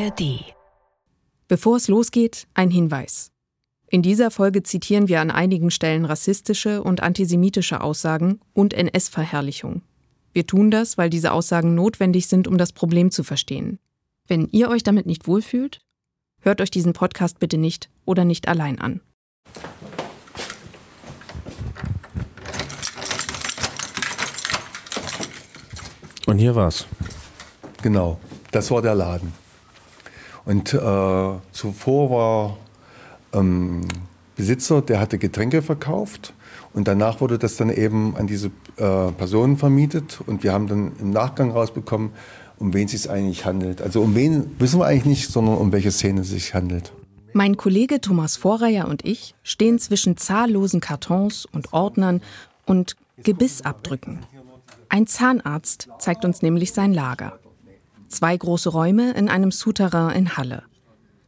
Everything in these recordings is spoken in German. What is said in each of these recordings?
ARD. Bevor es losgeht, ein Hinweis. In dieser Folge zitieren wir an einigen Stellen rassistische und antisemitische Aussagen und NS-Verherrlichung. Wir tun das, weil diese Aussagen notwendig sind, um das Problem zu verstehen. Wenn ihr euch damit nicht wohlfühlt, hört euch diesen Podcast bitte nicht oder nicht allein an. Und hier war's. Genau, das war der Laden. Und äh, zuvor war ähm, Besitzer, der hatte Getränke verkauft und danach wurde das dann eben an diese äh, Personen vermietet und wir haben dann im Nachgang rausbekommen, um wen es sich eigentlich handelt. Also um wen wissen wir eigentlich nicht, sondern um welche Szene es sich handelt. Mein Kollege Thomas Vorreier und ich stehen zwischen zahllosen Kartons und Ordnern und Gebissabdrücken. Ein Zahnarzt zeigt uns nämlich sein Lager. Zwei große Räume in einem Souterrain in Halle.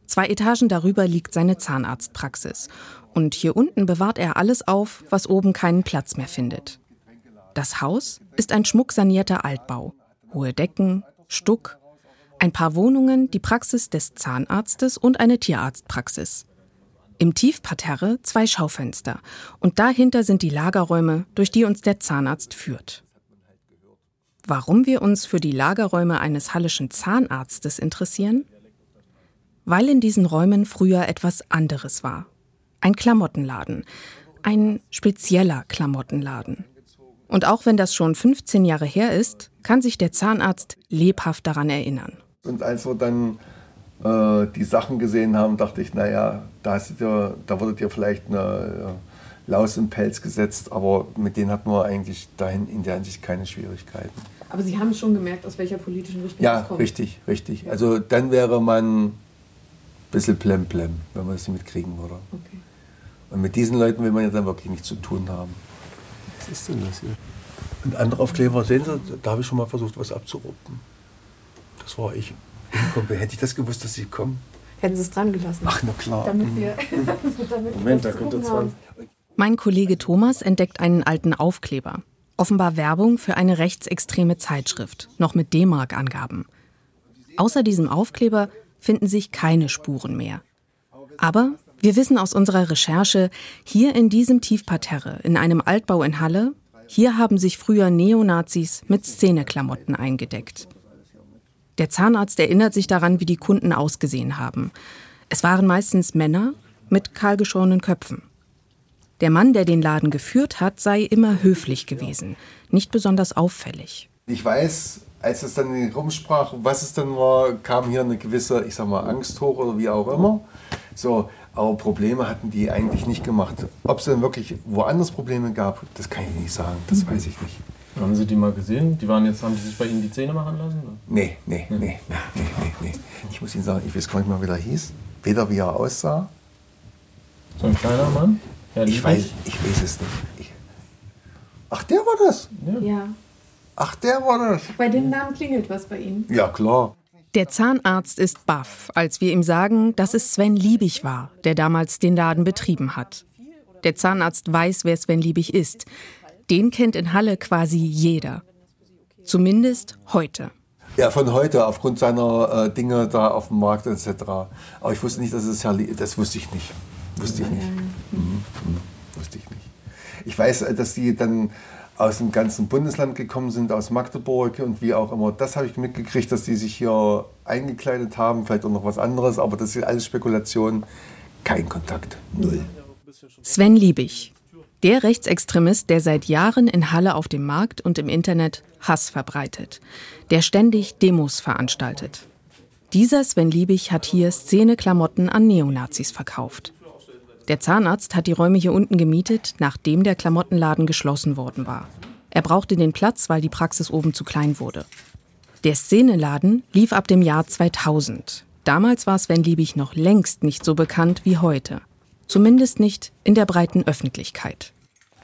Zwei Etagen darüber liegt seine Zahnarztpraxis. Und hier unten bewahrt er alles auf, was oben keinen Platz mehr findet. Das Haus ist ein schmucksanierter Altbau. Hohe Decken, Stuck, ein paar Wohnungen, die Praxis des Zahnarztes und eine Tierarztpraxis. Im Tiefparterre zwei Schaufenster und dahinter sind die Lagerräume, durch die uns der Zahnarzt führt. Warum wir uns für die Lagerräume eines hallischen Zahnarztes interessieren? Weil in diesen Räumen früher etwas anderes war. Ein Klamottenladen. Ein spezieller Klamottenladen. Und auch wenn das schon 15 Jahre her ist, kann sich der Zahnarzt lebhaft daran erinnern. Und als wir dann äh, die Sachen gesehen haben, dachte ich, naja, da, ihr, da wurdet ihr vielleicht eine Laus im Pelz gesetzt, aber mit denen hatten wir eigentlich dahin in der Hinsicht keine Schwierigkeiten. Aber Sie haben schon gemerkt, aus welcher politischen Richtung ja, es kommt. Ja, richtig, richtig. Also dann wäre man ein bisschen plemplem, wenn man das nicht mitkriegen würde. Okay. Und mit diesen Leuten will man ja dann wirklich nichts zu tun haben. Was ist denn das hier? Ein anderer Aufkleber, sehen Sie, da habe ich schon mal versucht, was abzuruppen. Das war ich. Hätte ich das gewusst, dass Sie kommen? Hätten Sie es dran gelassen. Ach, na klar. Damit wir, damit Moment, da könnte 20. Mein Kollege Thomas entdeckt einen alten Aufkleber. Offenbar Werbung für eine rechtsextreme Zeitschrift, noch mit D-Mark-Angaben. Außer diesem Aufkleber finden sich keine Spuren mehr. Aber wir wissen aus unserer Recherche, hier in diesem Tiefparterre, in einem Altbau in Halle, hier haben sich früher Neonazis mit Szeneklamotten eingedeckt. Der Zahnarzt erinnert sich daran, wie die Kunden ausgesehen haben. Es waren meistens Männer mit kahlgeschorenen Köpfen. Der Mann, der den Laden geführt hat, sei immer höflich gewesen, nicht besonders auffällig. Ich weiß, als es dann rumsprach, was es dann war, kam hier eine gewisse, ich sag mal, Angst hoch oder wie auch immer. So, aber Probleme hatten die eigentlich nicht gemacht. Ob es dann wirklich woanders Probleme gab, das kann ich nicht sagen, das weiß ich nicht. Haben Sie die mal gesehen? Die waren jetzt, haben die sich bei Ihnen die Zähne machen lassen? Nee, nee, nee, nee, nee, nee, nee. Ich muss Ihnen sagen, ich weiß gar nicht mal, wie der hieß. Weder wie er aussah. So ein kleiner Mann? Ja, ich, weiß, ich weiß es nicht. Ich Ach, der war das? Ja. ja. Ach, der war das. Bei dem Namen klingelt was bei Ihnen. Ja, klar. Der Zahnarzt ist baff, als wir ihm sagen, dass es Sven Liebig war, der damals den Laden betrieben hat. Der Zahnarzt weiß, wer Sven Liebig ist. Den kennt in Halle quasi jeder. Zumindest heute. Ja, von heute, aufgrund seiner äh, Dinge da auf dem Markt etc. Aber ich wusste nicht, dass es Herr Liebig Das wusste ich nicht. Wusste ich nicht. Mhm. Mhm. Wusste ich nicht. Ich weiß, äh, dass die dann aus dem ganzen Bundesland gekommen sind, aus Magdeburg und wie auch immer. Das habe ich mitgekriegt, dass die sich hier eingekleidet haben, vielleicht auch noch was anderes, aber das ist alles Spekulation. Kein Kontakt, null. Sven Liebig, der Rechtsextremist, der seit Jahren in Halle auf dem Markt und im Internet Hass verbreitet, der ständig Demos veranstaltet. Dieser Sven Liebig hat hier Szeneklamotten an Neonazis verkauft. Der Zahnarzt hat die Räume hier unten gemietet, nachdem der Klamottenladen geschlossen worden war. Er brauchte den Platz, weil die Praxis oben zu klein wurde. Der Szeneladen lief ab dem Jahr 2000. Damals war Sven Liebig noch längst nicht so bekannt wie heute. Zumindest nicht in der breiten Öffentlichkeit.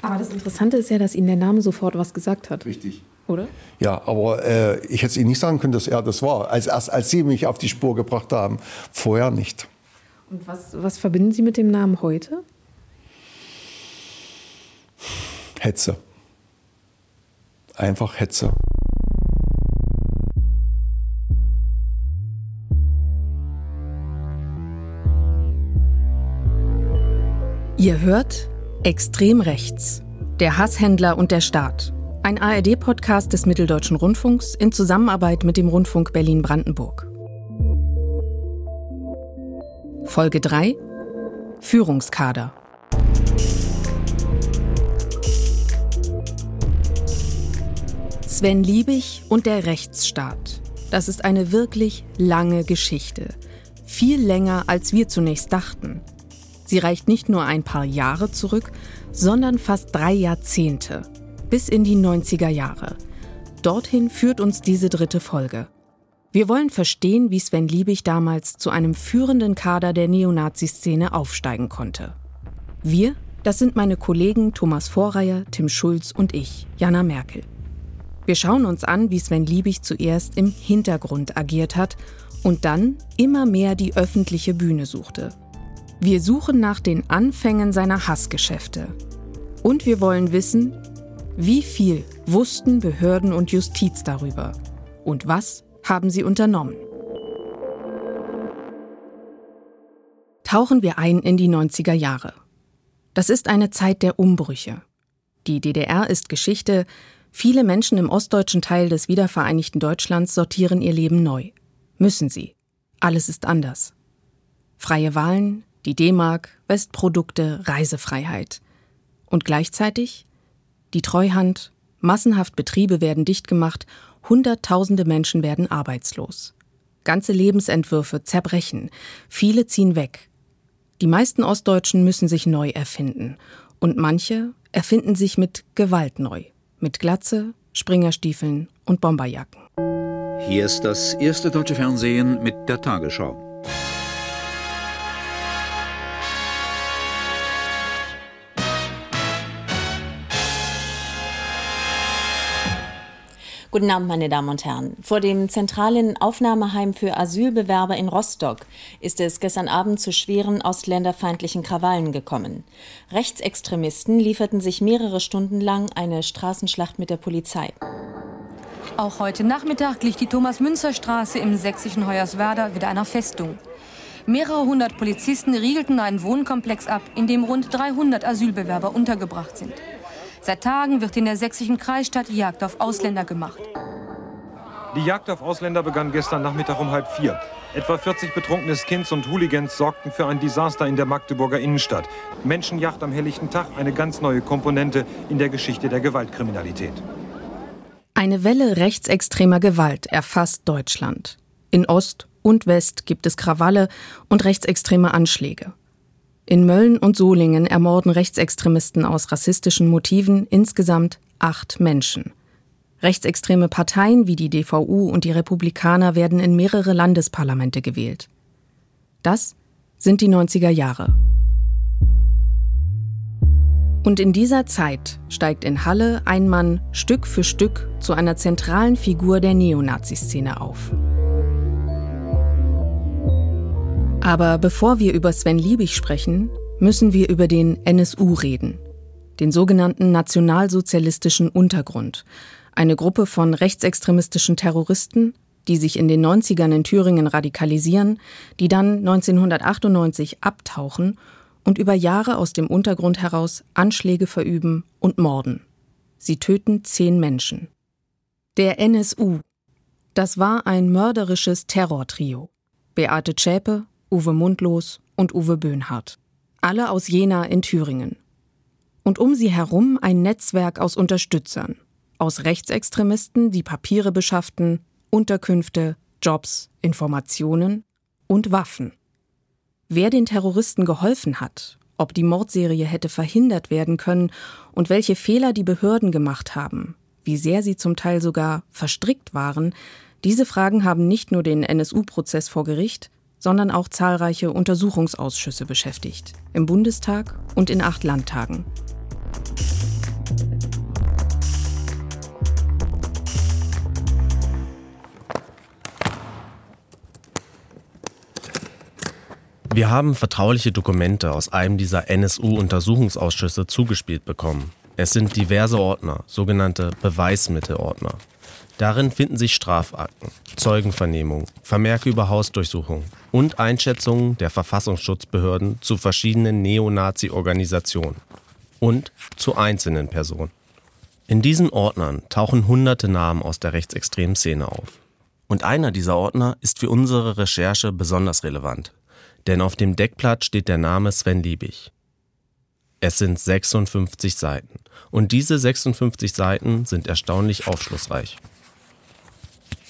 Aber das Interessante ist ja, dass Ihnen der Name sofort was gesagt hat. Richtig. Oder? Ja, aber äh, ich hätte Ihnen nicht sagen können, dass er das war, als, erst als Sie mich auf die Spur gebracht haben. Vorher nicht. Und was, was verbinden Sie mit dem Namen heute? Hetze. Einfach Hetze. Ihr hört Extrem rechts, der Hasshändler und der Staat. Ein ARD-Podcast des Mitteldeutschen Rundfunks in Zusammenarbeit mit dem Rundfunk Berlin-Brandenburg. Folge 3 Führungskader. Sven Liebig und der Rechtsstaat. Das ist eine wirklich lange Geschichte. Viel länger, als wir zunächst dachten. Sie reicht nicht nur ein paar Jahre zurück, sondern fast drei Jahrzehnte, bis in die 90er Jahre. Dorthin führt uns diese dritte Folge. Wir wollen verstehen, wie Sven Liebig damals zu einem führenden Kader der Neonazi-Szene aufsteigen konnte. Wir, das sind meine Kollegen Thomas Vorreier, Tim Schulz und ich, Jana Merkel. Wir schauen uns an, wie Sven Liebig zuerst im Hintergrund agiert hat und dann immer mehr die öffentliche Bühne suchte. Wir suchen nach den Anfängen seiner Hassgeschäfte. Und wir wollen wissen, wie viel wussten Behörden und Justiz darüber? Und was haben sie unternommen? Tauchen wir ein in die 90er Jahre. Das ist eine Zeit der Umbrüche. Die DDR ist Geschichte, viele Menschen im ostdeutschen Teil des wiedervereinigten Deutschlands sortieren ihr Leben neu. Müssen sie. Alles ist anders. Freie Wahlen, die D-Mark, Westprodukte, Reisefreiheit. Und gleichzeitig die Treuhand, massenhaft Betriebe werden dicht gemacht, Hunderttausende Menschen werden arbeitslos. Ganze Lebensentwürfe zerbrechen, viele ziehen weg. Die meisten Ostdeutschen müssen sich neu erfinden und manche erfinden sich mit Gewalt neu, mit Glatze, Springerstiefeln und Bomberjacken. Hier ist das erste deutsche Fernsehen mit der Tagesschau. Guten Abend, meine Damen und Herren. Vor dem zentralen Aufnahmeheim für Asylbewerber in Rostock ist es gestern Abend zu schweren ausländerfeindlichen Krawallen gekommen. Rechtsextremisten lieferten sich mehrere Stunden lang eine Straßenschlacht mit der Polizei. Auch heute Nachmittag glich die Thomas-Münzer-Straße im sächsischen Hoyerswerda wieder einer Festung. Mehrere hundert Polizisten riegelten einen Wohnkomplex ab, in dem rund 300 Asylbewerber untergebracht sind. Seit Tagen wird in der sächsischen Kreisstadt Jagd auf Ausländer gemacht. Die Jagd auf Ausländer begann gestern Nachmittag um halb vier. Etwa 40 betrunkene Skins und Hooligans sorgten für ein Desaster in der Magdeburger Innenstadt. Menschenjagd am helllichten Tag, eine ganz neue Komponente in der Geschichte der Gewaltkriminalität. Eine Welle rechtsextremer Gewalt erfasst Deutschland. In Ost und West gibt es Krawalle und rechtsextreme Anschläge. In Mölln und Solingen ermorden Rechtsextremisten aus rassistischen Motiven insgesamt acht Menschen. Rechtsextreme Parteien wie die DVU und die Republikaner werden in mehrere Landesparlamente gewählt. Das sind die 90er Jahre. Und in dieser Zeit steigt in Halle ein Mann Stück für Stück zu einer zentralen Figur der Neonazi-Szene auf. Aber bevor wir über Sven Liebig sprechen, müssen wir über den NSU reden, den sogenannten Nationalsozialistischen Untergrund, eine Gruppe von rechtsextremistischen Terroristen, die sich in den 90ern in Thüringen radikalisieren, die dann 1998 abtauchen und über Jahre aus dem Untergrund heraus Anschläge verüben und morden. Sie töten zehn Menschen. Der NSU, das war ein mörderisches Terrortrio. Beate Zschäpe, Uwe Mundlos und Uwe Böhnhardt. Alle aus Jena in Thüringen. Und um sie herum ein Netzwerk aus Unterstützern, aus Rechtsextremisten, die Papiere beschafften, Unterkünfte, Jobs, Informationen und Waffen. Wer den Terroristen geholfen hat, ob die Mordserie hätte verhindert werden können und welche Fehler die Behörden gemacht haben, wie sehr sie zum Teil sogar verstrickt waren, diese Fragen haben nicht nur den NSU-Prozess vor Gericht, sondern auch zahlreiche Untersuchungsausschüsse beschäftigt, im Bundestag und in acht Landtagen. Wir haben vertrauliche Dokumente aus einem dieser NSU-Untersuchungsausschüsse zugespielt bekommen. Es sind diverse Ordner, sogenannte Beweismittelordner. Darin finden sich Strafakten, Zeugenvernehmungen, Vermerke über Hausdurchsuchungen und Einschätzungen der Verfassungsschutzbehörden zu verschiedenen Neonazi-Organisationen und zu einzelnen Personen. In diesen Ordnern tauchen hunderte Namen aus der rechtsextremen Szene auf. Und einer dieser Ordner ist für unsere Recherche besonders relevant, denn auf dem Deckblatt steht der Name Sven Liebig. Es sind 56 Seiten und diese 56 Seiten sind erstaunlich aufschlussreich.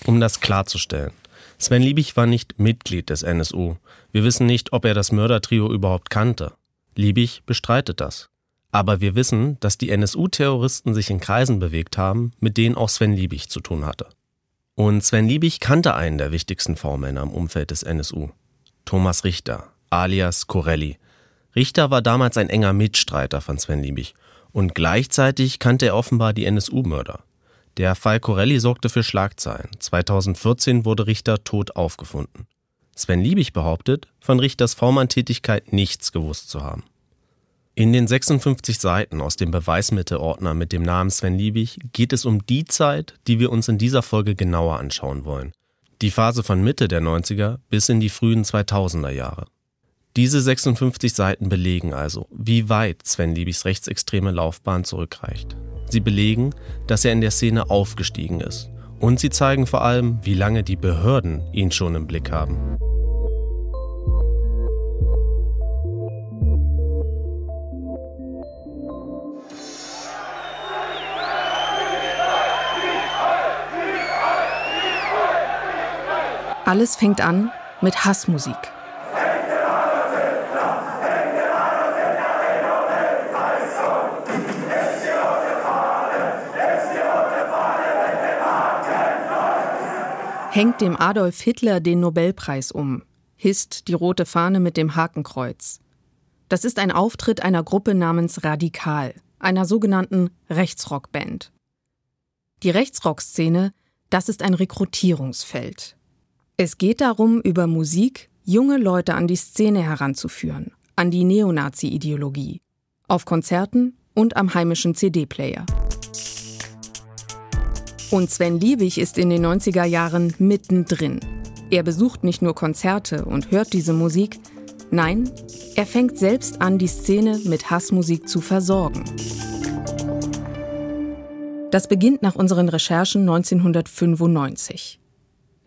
Um das klarzustellen, Sven Liebig war nicht Mitglied des NSU. Wir wissen nicht, ob er das Mördertrio überhaupt kannte. Liebig bestreitet das. Aber wir wissen, dass die NSU-Terroristen sich in Kreisen bewegt haben, mit denen auch Sven Liebig zu tun hatte. Und Sven Liebig kannte einen der wichtigsten V-Männer im Umfeld des NSU. Thomas Richter, alias Corelli. Richter war damals ein enger Mitstreiter von Sven Liebig. Und gleichzeitig kannte er offenbar die NSU-Mörder. Der Fall Corelli sorgte für Schlagzeilen. 2014 wurde Richter tot aufgefunden. Sven Liebig behauptet, von Richters V-Mann-Tätigkeit nichts gewusst zu haben. In den 56 Seiten aus dem Beweismittelordner mit dem Namen Sven Liebig geht es um die Zeit, die wir uns in dieser Folge genauer anschauen wollen. Die Phase von Mitte der 90er bis in die frühen 2000er Jahre. Diese 56 Seiten belegen also, wie weit Sven Liebigs rechtsextreme Laufbahn zurückreicht. Sie belegen, dass er in der Szene aufgestiegen ist. Und sie zeigen vor allem, wie lange die Behörden ihn schon im Blick haben. Alles fängt an mit Hassmusik. Hängt dem Adolf Hitler den Nobelpreis um, hisst die rote Fahne mit dem Hakenkreuz. Das ist ein Auftritt einer Gruppe namens Radikal, einer sogenannten Rechtsrockband. Die Rechtsrockszene, das ist ein Rekrutierungsfeld. Es geht darum, über Musik junge Leute an die Szene heranzuführen, an die Neonazi-Ideologie, auf Konzerten und am heimischen CD-Player. Und Sven Liebig ist in den 90er Jahren mittendrin. Er besucht nicht nur Konzerte und hört diese Musik, nein, er fängt selbst an, die Szene mit Hassmusik zu versorgen. Das beginnt nach unseren Recherchen 1995.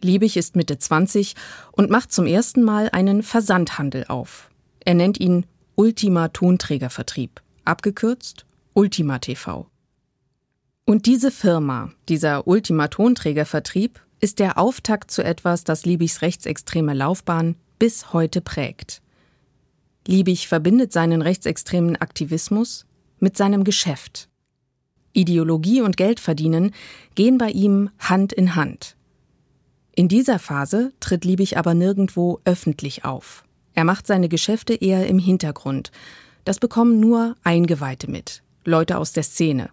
Liebig ist Mitte 20 und macht zum ersten Mal einen Versandhandel auf. Er nennt ihn Ultima Tonträgervertrieb, abgekürzt Ultima TV. Und diese Firma, dieser Ultima Tonträgervertrieb, ist der Auftakt zu etwas, das Liebigs rechtsextreme Laufbahn bis heute prägt. Liebig verbindet seinen rechtsextremen Aktivismus mit seinem Geschäft. Ideologie und Geldverdienen gehen bei ihm Hand in Hand. In dieser Phase tritt Liebig aber nirgendwo öffentlich auf. Er macht seine Geschäfte eher im Hintergrund. Das bekommen nur Eingeweihte mit, Leute aus der Szene.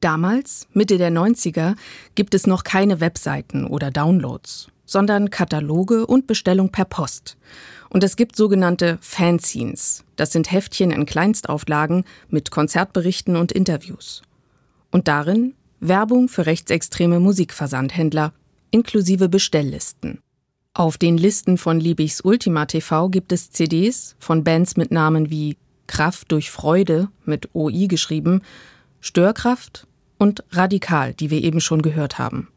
Damals, Mitte der 90er, gibt es noch keine Webseiten oder Downloads, sondern Kataloge und Bestellung per Post. Und es gibt sogenannte Fanzines. Das sind Heftchen in Kleinstauflagen mit Konzertberichten und Interviews. Und darin Werbung für rechtsextreme Musikversandhändler inklusive Bestelllisten. Auf den Listen von Liebigs Ultima TV gibt es CDs von Bands mit Namen wie Kraft durch Freude mit OI geschrieben, Störkraft und Radikal, die wir eben schon gehört haben.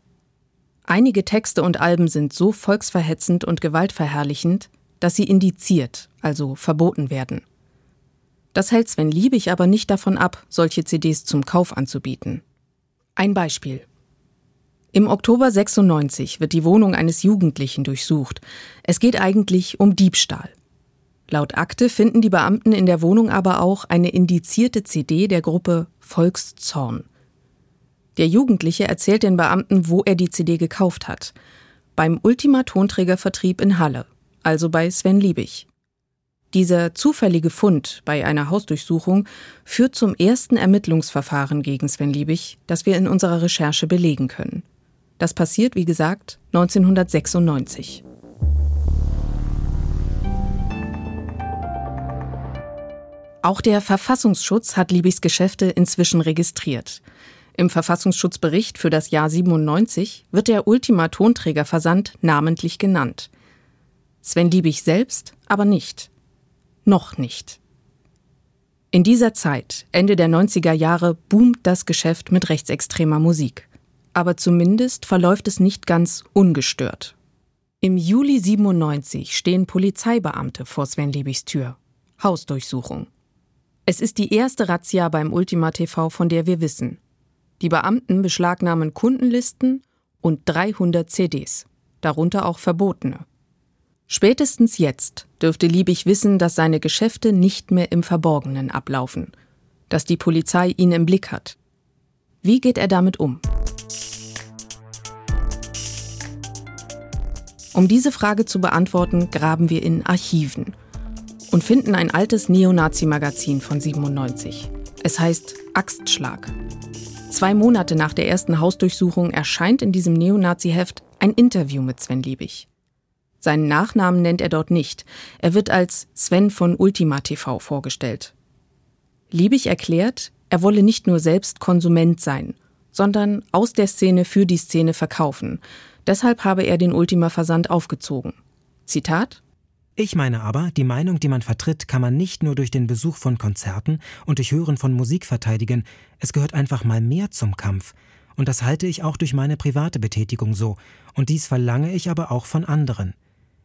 Einige Texte und Alben sind so volksverhetzend und gewaltverherrlichend, dass sie indiziert, also verboten werden. Das hält Sven Liebig aber nicht davon ab, solche CDs zum Kauf anzubieten. Ein Beispiel. Im Oktober 96 wird die Wohnung eines Jugendlichen durchsucht. Es geht eigentlich um Diebstahl. Laut Akte finden die Beamten in der Wohnung aber auch eine indizierte CD der Gruppe Volkszorn. Der Jugendliche erzählt den Beamten, wo er die CD gekauft hat. Beim Ultima Tonträgervertrieb in Halle, also bei Sven Liebig. Dieser zufällige Fund bei einer Hausdurchsuchung führt zum ersten Ermittlungsverfahren gegen Sven Liebig, das wir in unserer Recherche belegen können. Das passiert, wie gesagt, 1996. Auch der Verfassungsschutz hat Liebigs Geschäfte inzwischen registriert. Im Verfassungsschutzbericht für das Jahr 97 wird der Ultima Tonträgerversand namentlich genannt. Sven Liebig selbst aber nicht. Noch nicht. In dieser Zeit, Ende der 90er Jahre, boomt das Geschäft mit rechtsextremer Musik. Aber zumindest verläuft es nicht ganz ungestört. Im Juli 97 stehen Polizeibeamte vor Sven Liebigs Tür. Hausdurchsuchung. Es ist die erste Razzia beim Ultima TV, von der wir wissen. Die Beamten beschlagnahmen Kundenlisten und 300 CDs, darunter auch verbotene. Spätestens jetzt dürfte Liebig wissen, dass seine Geschäfte nicht mehr im Verborgenen ablaufen, dass die Polizei ihn im Blick hat. Wie geht er damit um? Um diese Frage zu beantworten, graben wir in Archiven und finden ein altes Neonazi-Magazin von 97. Es heißt Axtschlag. Zwei Monate nach der ersten Hausdurchsuchung erscheint in diesem Neonazi-Heft ein Interview mit Sven Liebig. Seinen Nachnamen nennt er dort nicht. Er wird als Sven von Ultima TV vorgestellt. Liebig erklärt, er wolle nicht nur selbst Konsument sein, sondern aus der Szene für die Szene verkaufen. Deshalb habe er den Ultima-Versand aufgezogen. Zitat ich meine aber, die Meinung, die man vertritt, kann man nicht nur durch den Besuch von Konzerten und durch Hören von Musik verteidigen, es gehört einfach mal mehr zum Kampf. Und das halte ich auch durch meine private Betätigung so, und dies verlange ich aber auch von anderen.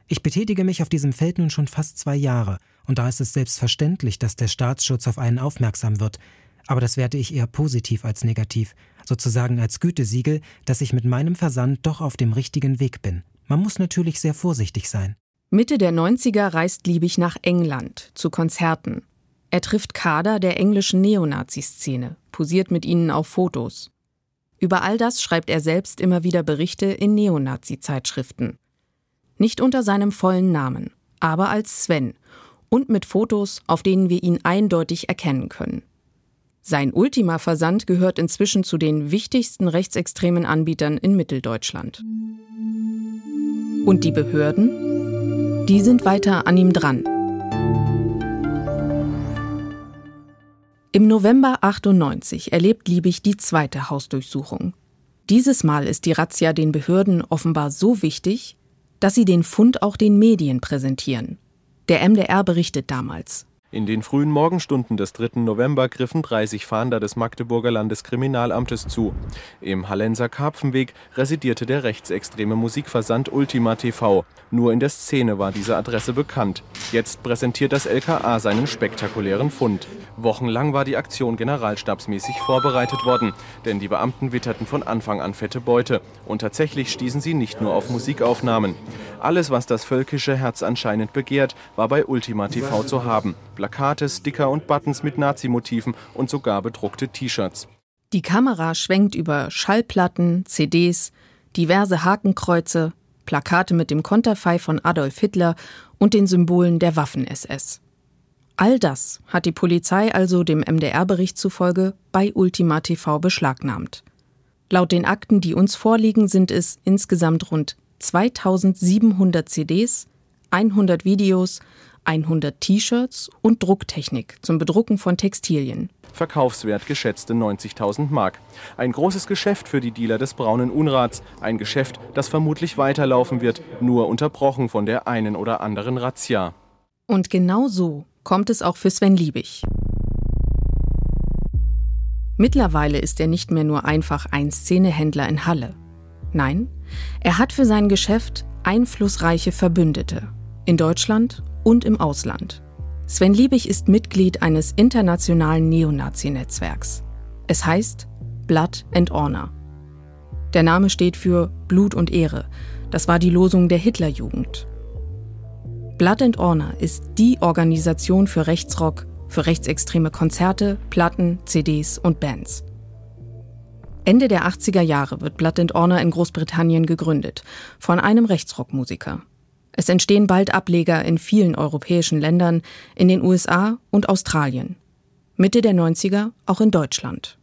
Ich betätige mich auf diesem Feld nun schon fast zwei Jahre, und da ist es selbstverständlich, dass der Staatsschutz auf einen aufmerksam wird, aber das werte ich eher positiv als negativ, sozusagen als Gütesiegel, dass ich mit meinem Versand doch auf dem richtigen Weg bin. Man muss natürlich sehr vorsichtig sein. Mitte der 90er reist Liebig nach England zu Konzerten. Er trifft Kader der englischen Neonazi-Szene, posiert mit ihnen auf Fotos. Über all das schreibt er selbst immer wieder Berichte in Neonazi-Zeitschriften. Nicht unter seinem vollen Namen, aber als Sven und mit Fotos, auf denen wir ihn eindeutig erkennen können. Sein Ultima-Versand gehört inzwischen zu den wichtigsten rechtsextremen Anbietern in Mitteldeutschland. Und die Behörden? Die sind weiter an ihm dran. Im November 98 erlebt Liebig die zweite Hausdurchsuchung. Dieses Mal ist die Razzia den Behörden offenbar so wichtig, dass sie den Fund auch den Medien präsentieren. Der MDR berichtet damals. In den frühen Morgenstunden des 3. November griffen 30 Fahnder des Magdeburger Landeskriminalamtes zu. Im Hallenser Karpfenweg residierte der rechtsextreme Musikversand Ultima TV. Nur in der Szene war diese Adresse bekannt. Jetzt präsentiert das LKA seinen spektakulären Fund. Wochenlang war die Aktion generalstabsmäßig vorbereitet worden, denn die Beamten witterten von Anfang an fette Beute. Und tatsächlich stießen sie nicht nur auf Musikaufnahmen. Alles, was das völkische Herz anscheinend begehrt, war bei Ultima TV zu haben. Plakate, Sticker und Buttons mit Nazi-Motiven und sogar bedruckte T-Shirts. Die Kamera schwenkt über Schallplatten, CDs, diverse Hakenkreuze, Plakate mit dem Konterfei von Adolf Hitler und den Symbolen der Waffen-SS. All das hat die Polizei also dem MDR-Bericht zufolge bei Ultima TV beschlagnahmt. Laut den Akten, die uns vorliegen, sind es insgesamt rund 2700 CDs, 100 Videos, 100 T-Shirts und Drucktechnik zum Bedrucken von Textilien. Verkaufswert geschätzte 90.000 Mark. Ein großes Geschäft für die Dealer des braunen Unrats. Ein Geschäft, das vermutlich weiterlaufen wird, nur unterbrochen von der einen oder anderen Razzia. Und genau so kommt es auch für Sven Liebig. Mittlerweile ist er nicht mehr nur einfach ein Szenehändler in Halle. Nein, er hat für sein Geschäft einflussreiche Verbündete in Deutschland und im Ausland. Sven Liebig ist Mitglied eines internationalen Neonazi-Netzwerks. Es heißt Blood and Honor. Der Name steht für Blut und Ehre. Das war die Losung der Hitlerjugend. Blood and Honor ist die Organisation für Rechtsrock, für rechtsextreme Konzerte, Platten, CDs und Bands. Ende der 80er Jahre wird Blood and Honor in Großbritannien gegründet, von einem Rechtsrockmusiker. Es entstehen bald Ableger in vielen europäischen Ländern, in den USA und Australien. Mitte der 90er auch in Deutschland.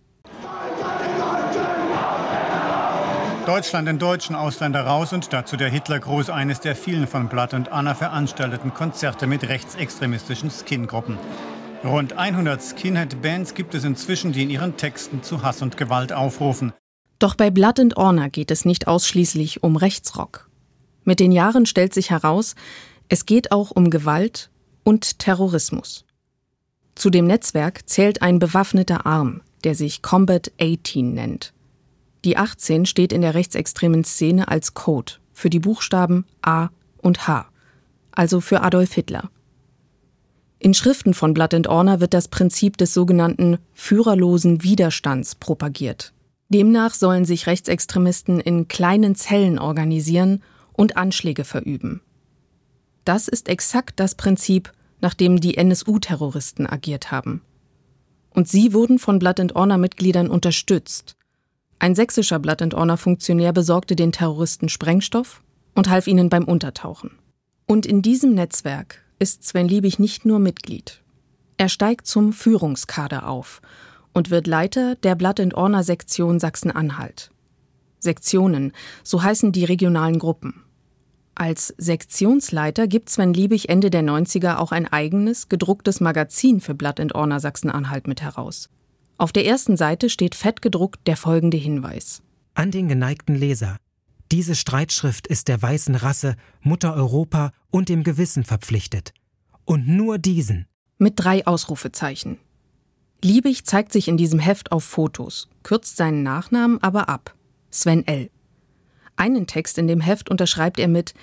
Deutschland den deutschen Ausländer raus und dazu der Hitlergruß, eines der vielen von Blood und Anna veranstalteten Konzerte mit rechtsextremistischen Skin-Gruppen. Rund 100 Skinhead-Bands gibt es inzwischen, die in ihren Texten zu Hass und Gewalt aufrufen. Doch bei Blood and Honor geht es nicht ausschließlich um Rechtsrock. Mit den Jahren stellt sich heraus, es geht auch um Gewalt und Terrorismus. Zu dem Netzwerk zählt ein bewaffneter Arm, der sich Combat 18 nennt. Die 18 steht in der rechtsextremen Szene als Code für die Buchstaben A und H, also für Adolf Hitler. In Schriften von Blood and Honor wird das Prinzip des sogenannten führerlosen Widerstands propagiert. Demnach sollen sich Rechtsextremisten in kleinen Zellen organisieren und Anschläge verüben. Das ist exakt das Prinzip, nach dem die NSU-Terroristen agiert haben. Und sie wurden von Blood and Honor-Mitgliedern unterstützt. Ein sächsischer Blood and Honor-Funktionär besorgte den Terroristen Sprengstoff und half ihnen beim Untertauchen. Und in diesem Netzwerk ist Sven Liebig nicht nur Mitglied. Er steigt zum Führungskader auf und wird Leiter der Blood and Honor Sektion Sachsen-Anhalt. Sektionen, so heißen die regionalen Gruppen. Als Sektionsleiter gibt Sven Liebig Ende der 90er auch ein eigenes, gedrucktes Magazin für and Honor Sachsen-Anhalt mit heraus. Auf der ersten Seite steht fett gedruckt der folgende Hinweis. An den geneigten Leser. Diese Streitschrift ist der weißen Rasse, Mutter Europa und dem Gewissen verpflichtet. Und nur diesen. Mit drei Ausrufezeichen. Liebig zeigt sich in diesem Heft auf Fotos, kürzt seinen Nachnamen aber ab. Sven L. Einen Text in dem Heft unterschreibt er mit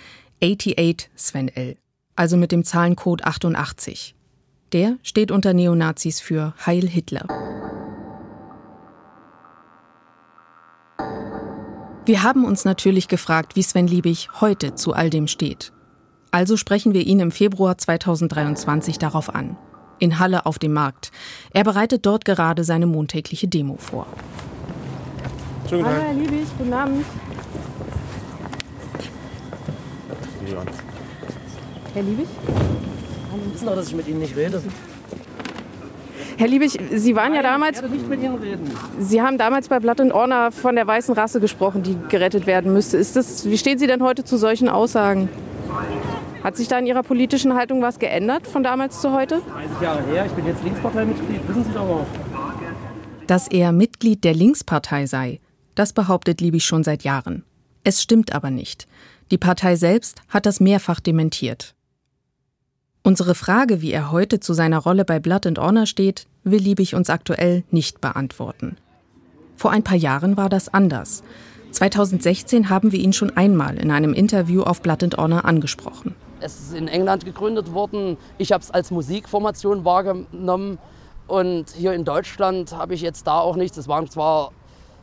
88 Sven L., also mit dem Zahlencode 88. Der steht unter Neonazis für Heil Hitler. Wir haben uns natürlich gefragt, wie Sven Liebig heute zu all dem steht. Also sprechen wir ihn im Februar 2023 darauf an. In Halle auf dem Markt. Er bereitet dort gerade seine montägliche Demo vor. Hallo, Herr Liebig, guten Abend. Herr Liebig? Sie wissen doch, dass ich mit Ihnen nicht rede. Herr Liebig, Sie waren ja damals. Ich werde nicht mit Ihnen reden. Sie haben damals bei Blood and Honor von der weißen Rasse gesprochen, die gerettet werden müsste. Ist das, wie stehen Sie denn heute zu solchen Aussagen? Hat sich da in Ihrer politischen Haltung was geändert von damals zu heute? 30 Jahre her, ich bin jetzt Linksparteimitglied, wissen Sie doch auch. Dass er Mitglied der Linkspartei sei, das behauptet Liebig schon seit Jahren. Es stimmt aber nicht. Die Partei selbst hat das mehrfach dementiert. Unsere Frage, wie er heute zu seiner Rolle bei Blood and Honor steht, will Liebig uns aktuell nicht beantworten. Vor ein paar Jahren war das anders. 2016 haben wir ihn schon einmal in einem Interview auf Blood and Honor angesprochen. Es ist in England gegründet worden. Ich habe es als Musikformation wahrgenommen. Und hier in Deutschland habe ich jetzt da auch nichts. Es waren zwar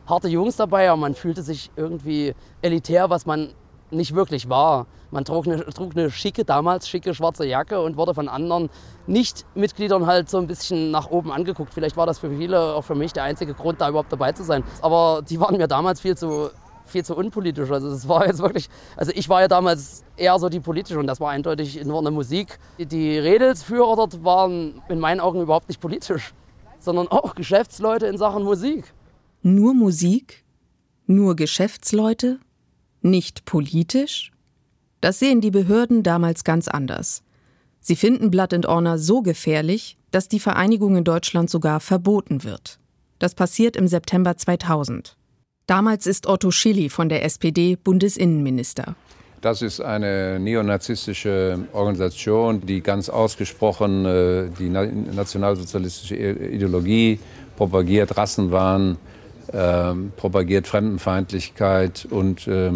harte Jungs dabei, aber man fühlte sich irgendwie elitär, was man nicht wirklich war. Man trug eine, trug eine schicke, damals schicke schwarze Jacke und wurde von anderen Nicht-Mitgliedern halt so ein bisschen nach oben angeguckt. Vielleicht war das für viele, auch für mich, der einzige Grund, da überhaupt dabei zu sein. Aber die waren mir damals viel zu, viel zu unpolitisch. Also es war jetzt wirklich, also ich war ja damals eher so die politische und das war eindeutig nur eine Musik. Die Redelsführer dort waren in meinen Augen überhaupt nicht politisch, sondern auch Geschäftsleute in Sachen Musik. Nur Musik? Nur Geschäftsleute? Nicht politisch? Das sehen die Behörden damals ganz anders. Sie finden Blood and Honor so gefährlich, dass die Vereinigung in Deutschland sogar verboten wird. Das passiert im September 2000. Damals ist Otto Schilly von der SPD Bundesinnenminister. Das ist eine neonazistische Organisation, die ganz ausgesprochen äh, die nationalsozialistische Ideologie propagiert, Rassenwahn, äh, propagiert Fremdenfeindlichkeit und äh,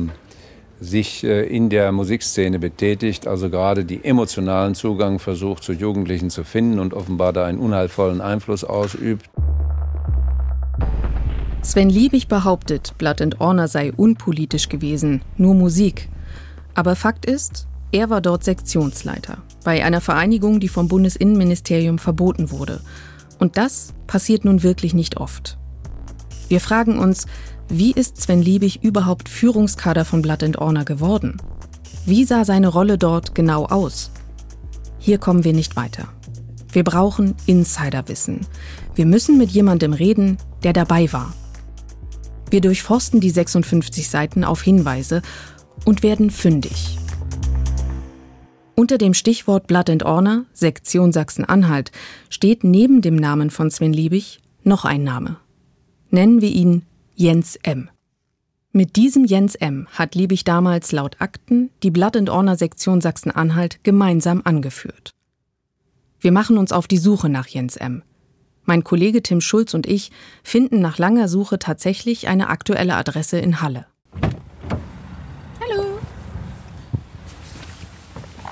sich äh, in der Musikszene betätigt, also gerade die emotionalen Zugang versucht zu Jugendlichen zu finden und offenbar da einen unheilvollen Einfluss ausübt. Sven Liebig behauptet, Blood and Honor sei unpolitisch gewesen, nur Musik. Aber Fakt ist, er war dort Sektionsleiter bei einer Vereinigung, die vom Bundesinnenministerium verboten wurde. Und das passiert nun wirklich nicht oft. Wir fragen uns, wie ist Sven Liebig überhaupt Führungskader von Blood and Honor geworden? Wie sah seine Rolle dort genau aus? Hier kommen wir nicht weiter. Wir brauchen Insiderwissen. Wir müssen mit jemandem reden, der dabei war. Wir durchforsten die 56 Seiten auf Hinweise und werden fündig. Unter dem Stichwort Blood and Honor, Sektion Sachsen-Anhalt, steht neben dem Namen von Sven Liebig noch ein Name. Nennen wir ihn Jens M. Mit diesem Jens M. hat Liebig damals laut Akten die Blood and Honor Sektion Sachsen-Anhalt gemeinsam angeführt. Wir machen uns auf die Suche nach Jens M. Mein Kollege Tim Schulz und ich finden nach langer Suche tatsächlich eine aktuelle Adresse in Halle. Hallo.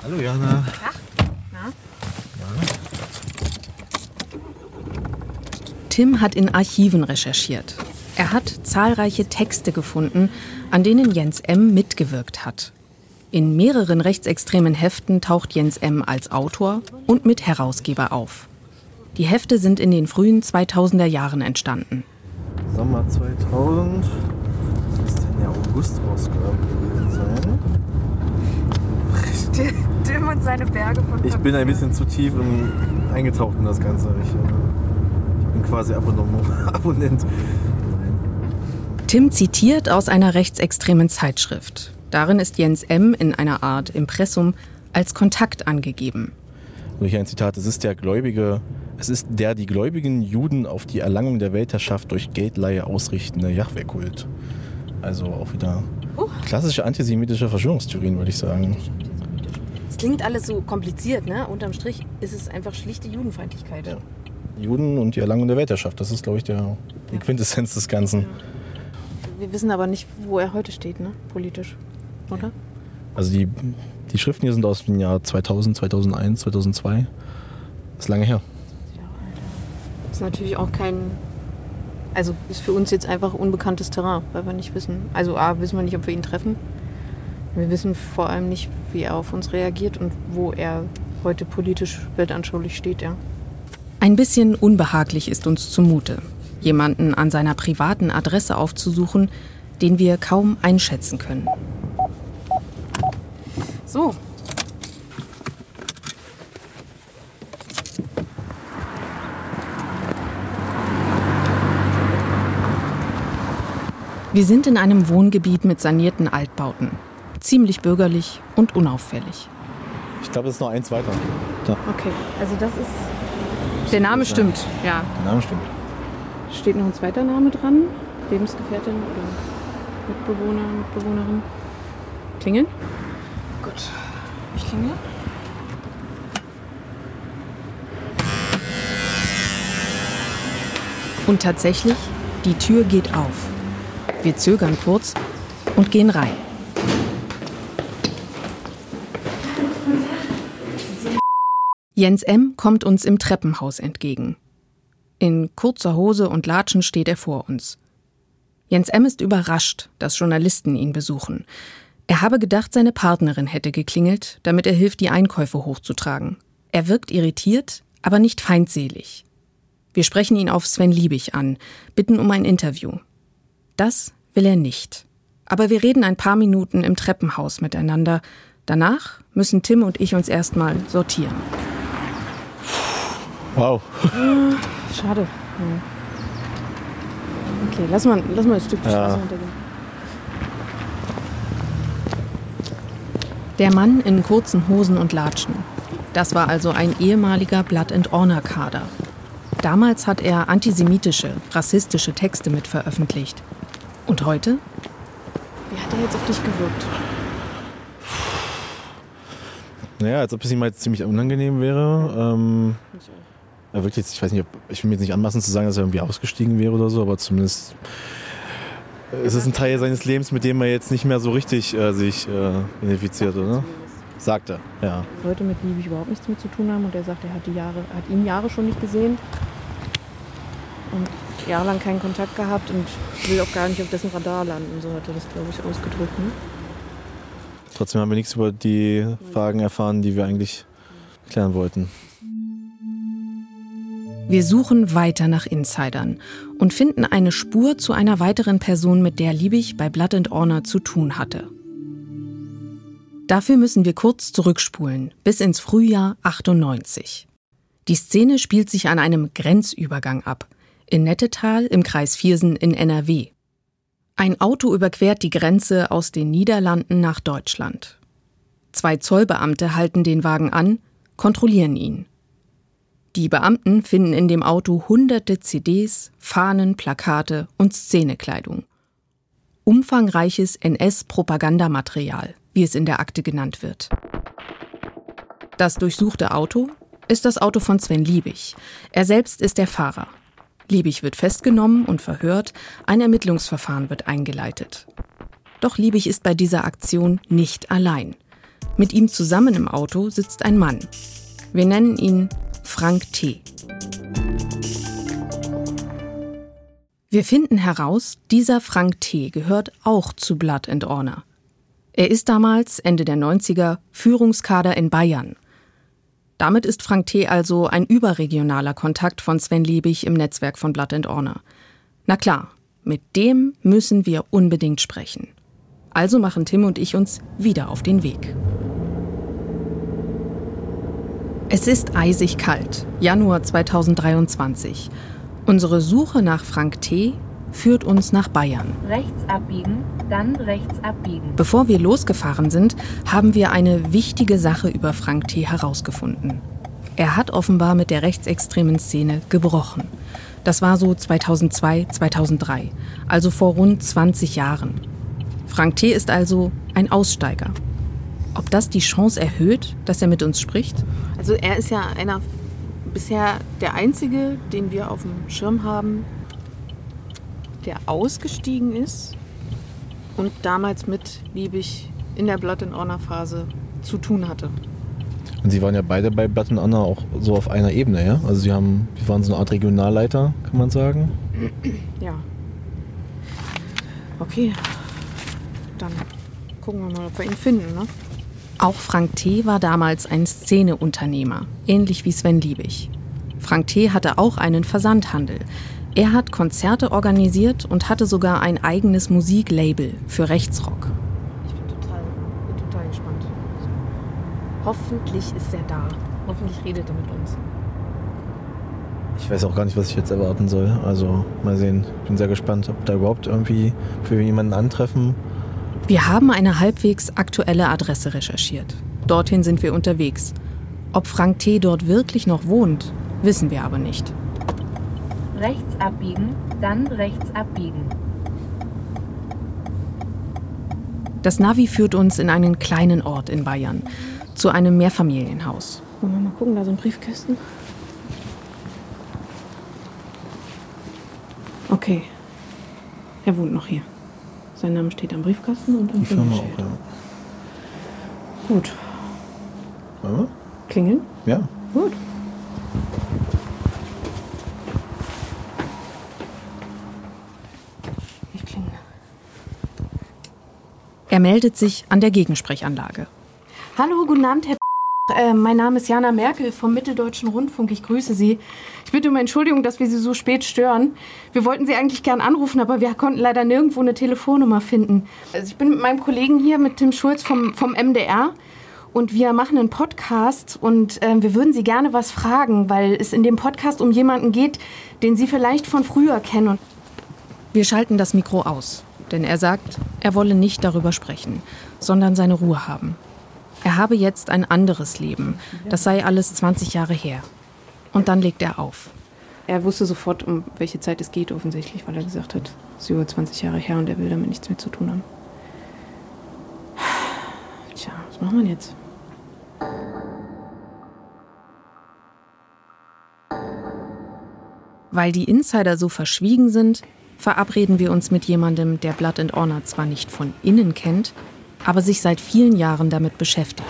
Hallo Jana. Ach, na? Tim hat in Archiven recherchiert. Er hat zahlreiche Texte gefunden, an denen Jens M. mitgewirkt hat. In mehreren rechtsextremen Heften taucht Jens M. als Autor und Mitherausgeber auf. Die Hefte sind in den frühen 2000er Jahren entstanden. Sommer 2000. Das ist in der August-Ausgabe gewesen sein. Tim und seine Berge von Ich bin ein bisschen zu tief in, eingetaucht in das Ganze. Ich, äh, ich bin quasi Abonnement, Abonnent. Tim zitiert aus einer rechtsextremen Zeitschrift. Darin ist Jens M. in einer Art Impressum als Kontakt angegeben. Durch ein Zitat, es ist der Gläubige, es ist der die gläubigen Juden auf die Erlangung der Weltherrschaft durch Geldleihe ausrichtende Jahwe-Kult. Also auch wieder klassische antisemitische Verschwörungstheorien, würde ich sagen. Es klingt alles so kompliziert, ne? Unterm Strich ist es einfach schlichte Judenfeindlichkeit. Juden und die Erlangung der Weltherrschaft, das ist, glaube ich, der, die Quintessenz des Ganzen. Wir wissen aber nicht, wo er heute steht, ne? Politisch. Oder? Also die, die Schriften hier sind aus dem Jahr 2000, 2001, 2002. Das ist lange her. Ist natürlich auch kein. Also ist für uns jetzt einfach unbekanntes Terrain, weil wir nicht wissen. Also A, wissen wir nicht, ob wir ihn treffen. Wir wissen vor allem nicht, wie er auf uns reagiert und wo er heute politisch weltanschaulich steht, ja. Ein bisschen unbehaglich ist uns zumute, jemanden an seiner privaten Adresse aufzusuchen, den wir kaum einschätzen können. So. Wir sind in einem Wohngebiet mit sanierten Altbauten. Ziemlich bürgerlich und unauffällig. Ich glaube, es ist noch eins weiter. Da. Okay, also das ist. Der Name stimmt, ja. Der Name stimmt. Steht noch ein zweiter Name dran? Lebensgefährtin oder Mitbewohner, Mitbewohnerin? Klingeln? Gut. Ich klingel. Und tatsächlich, die Tür geht auf. Wir zögern kurz und gehen rein. Jens M. kommt uns im Treppenhaus entgegen. In kurzer Hose und Latschen steht er vor uns. Jens M. ist überrascht, dass Journalisten ihn besuchen. Er habe gedacht, seine Partnerin hätte geklingelt, damit er hilft, die Einkäufe hochzutragen. Er wirkt irritiert, aber nicht feindselig. Wir sprechen ihn auf Sven Liebig an, bitten um ein Interview. Das will er nicht. Aber wir reden ein paar Minuten im Treppenhaus miteinander. Danach müssen Tim und ich uns erstmal sortieren. Wow. Schade. Hm. Okay, lass mal, lass mal ein Stück die Ja. Straße runtergehen. Der Mann in kurzen Hosen und Latschen. Das war also ein ehemaliger Blood and Honor Kader. Damals hat er antisemitische, rassistische Texte mit veröffentlicht. Und heute? Wie hat er jetzt auf dich gewirkt? Naja, als ob es ihm jetzt ziemlich unangenehm wäre. Ähm, er wirkt jetzt, ich weiß nicht, ob, ich will mir jetzt nicht anmaßen zu sagen, dass er irgendwie ausgestiegen wäre oder so, aber zumindest äh, es ist ein Teil seines Lebens, mit dem er jetzt nicht mehr so richtig äh, sich äh, identifiziert, oder? Sagt er, ja. Leute mit Liebig überhaupt nichts mit zu tun haben und er sagt, er hat, die Jahre, hat ihn Jahre schon nicht gesehen und jahrelang keinen Kontakt gehabt und will auch gar nicht auf dessen Radar landen. So hat er das, glaube ich, ausgedrückt. Ne? Trotzdem haben wir nichts über die Fragen erfahren, die wir eigentlich klären wollten. Wir suchen weiter nach Insidern und finden eine Spur zu einer weiteren Person, mit der Liebig bei Blood and Honor zu tun hatte. Dafür müssen wir kurz zurückspulen, bis ins Frühjahr 98. Die Szene spielt sich an einem Grenzübergang ab, in Nettetal im Kreis Viersen in NRW. Ein Auto überquert die Grenze aus den Niederlanden nach Deutschland. Zwei Zollbeamte halten den Wagen an, kontrollieren ihn. Die Beamten finden in dem Auto hunderte CDs, Fahnen, Plakate und Szenekleidung. Umfangreiches NS-Propagandamaterial, wie es in der Akte genannt wird. Das durchsuchte Auto ist das Auto von Sven Liebig. Er selbst ist der Fahrer. Liebig wird festgenommen und verhört, ein Ermittlungsverfahren wird eingeleitet. Doch Liebig ist bei dieser Aktion nicht allein. Mit ihm zusammen im Auto sitzt ein Mann. Wir nennen ihn Frank T. Wir finden heraus, dieser Frank T. gehört auch zu Blood and Honor. Er ist damals, Ende der 90er, Führungskader in Bayern. Damit ist Frank T. also ein überregionaler Kontakt von Sven Liebig im Netzwerk von Blood and Honor. Na klar, mit dem müssen wir unbedingt sprechen. Also machen Tim und ich uns wieder auf den Weg. Es ist eisig kalt, Januar 2023. Unsere Suche nach Frank T. führt uns nach Bayern. Rechts abbiegen, dann rechts abbiegen. Bevor wir losgefahren sind, haben wir eine wichtige Sache über Frank T. herausgefunden. Er hat offenbar mit der rechtsextremen Szene gebrochen. Das war so 2002, 2003, also vor rund 20 Jahren. Frank T. ist also ein Aussteiger. Ob das die Chance erhöht, dass er mit uns spricht? Also er ist ja einer bisher der einzige, den wir auf dem Schirm haben, der ausgestiegen ist und damals mit Liebig in der Blood and Honor Phase zu tun hatte. Und Sie waren ja beide bei Blood and Honor auch so auf einer Ebene, ja? Also Sie haben, Sie waren so eine Art Regionalleiter, kann man sagen. Ja. Okay. Dann gucken wir mal, ob wir ihn finden, ne? Auch Frank T. war damals ein Szeneunternehmer, ähnlich wie Sven Liebig. Frank T. hatte auch einen Versandhandel. Er hat Konzerte organisiert und hatte sogar ein eigenes Musiklabel für Rechtsrock. Ich bin total, bin total gespannt. Hoffentlich ist er da. Hoffentlich redet er mit uns. Ich weiß auch gar nicht, was ich jetzt erwarten soll. Also mal sehen. Ich bin sehr gespannt, ob da überhaupt irgendwie für jemanden antreffen. Wir haben eine halbwegs aktuelle Adresse recherchiert. Dorthin sind wir unterwegs. Ob Frank T. dort wirklich noch wohnt, wissen wir aber nicht. Rechts abbiegen, dann rechts abbiegen. Das Navi führt uns in einen kleinen Ort in Bayern, zu einem Mehrfamilienhaus. Wollen wir mal gucken, da so ein Briefkästen? Okay. Er wohnt noch hier. Sein Name steht am Briefkasten und am Die Firma auch, ja. Gut. Wollen wir? Klingeln? Ja. Gut. Ich klingel. Er meldet sich an der Gegensprechanlage. Hallo, guten Abend, Herr äh, Mein Name ist Jana Merkel vom Mitteldeutschen Rundfunk. Ich grüße Sie. Ich bitte um Entschuldigung, dass wir Sie so spät stören. Wir wollten Sie eigentlich gern anrufen, aber wir konnten leider nirgendwo eine Telefonnummer finden. Also ich bin mit meinem Kollegen hier, mit Tim Schulz vom, vom MDR. Und wir machen einen Podcast und äh, wir würden Sie gerne was fragen, weil es in dem Podcast um jemanden geht, den Sie vielleicht von früher kennen. Wir schalten das Mikro aus, denn er sagt, er wolle nicht darüber sprechen, sondern seine Ruhe haben. Er habe jetzt ein anderes Leben. Das sei alles 20 Jahre her. Und dann legt er auf. er wusste sofort, um welche Zeit es geht, offensichtlich, weil er gesagt hat, es ist über 20 Jahre her und er will damit nichts mehr zu tun haben. Tja, was machen wir jetzt? Weil die Insider so verschwiegen sind, verabreden wir uns mit jemandem, der Blood and Honor zwar nicht von innen kennt, aber sich seit vielen Jahren damit beschäftigt.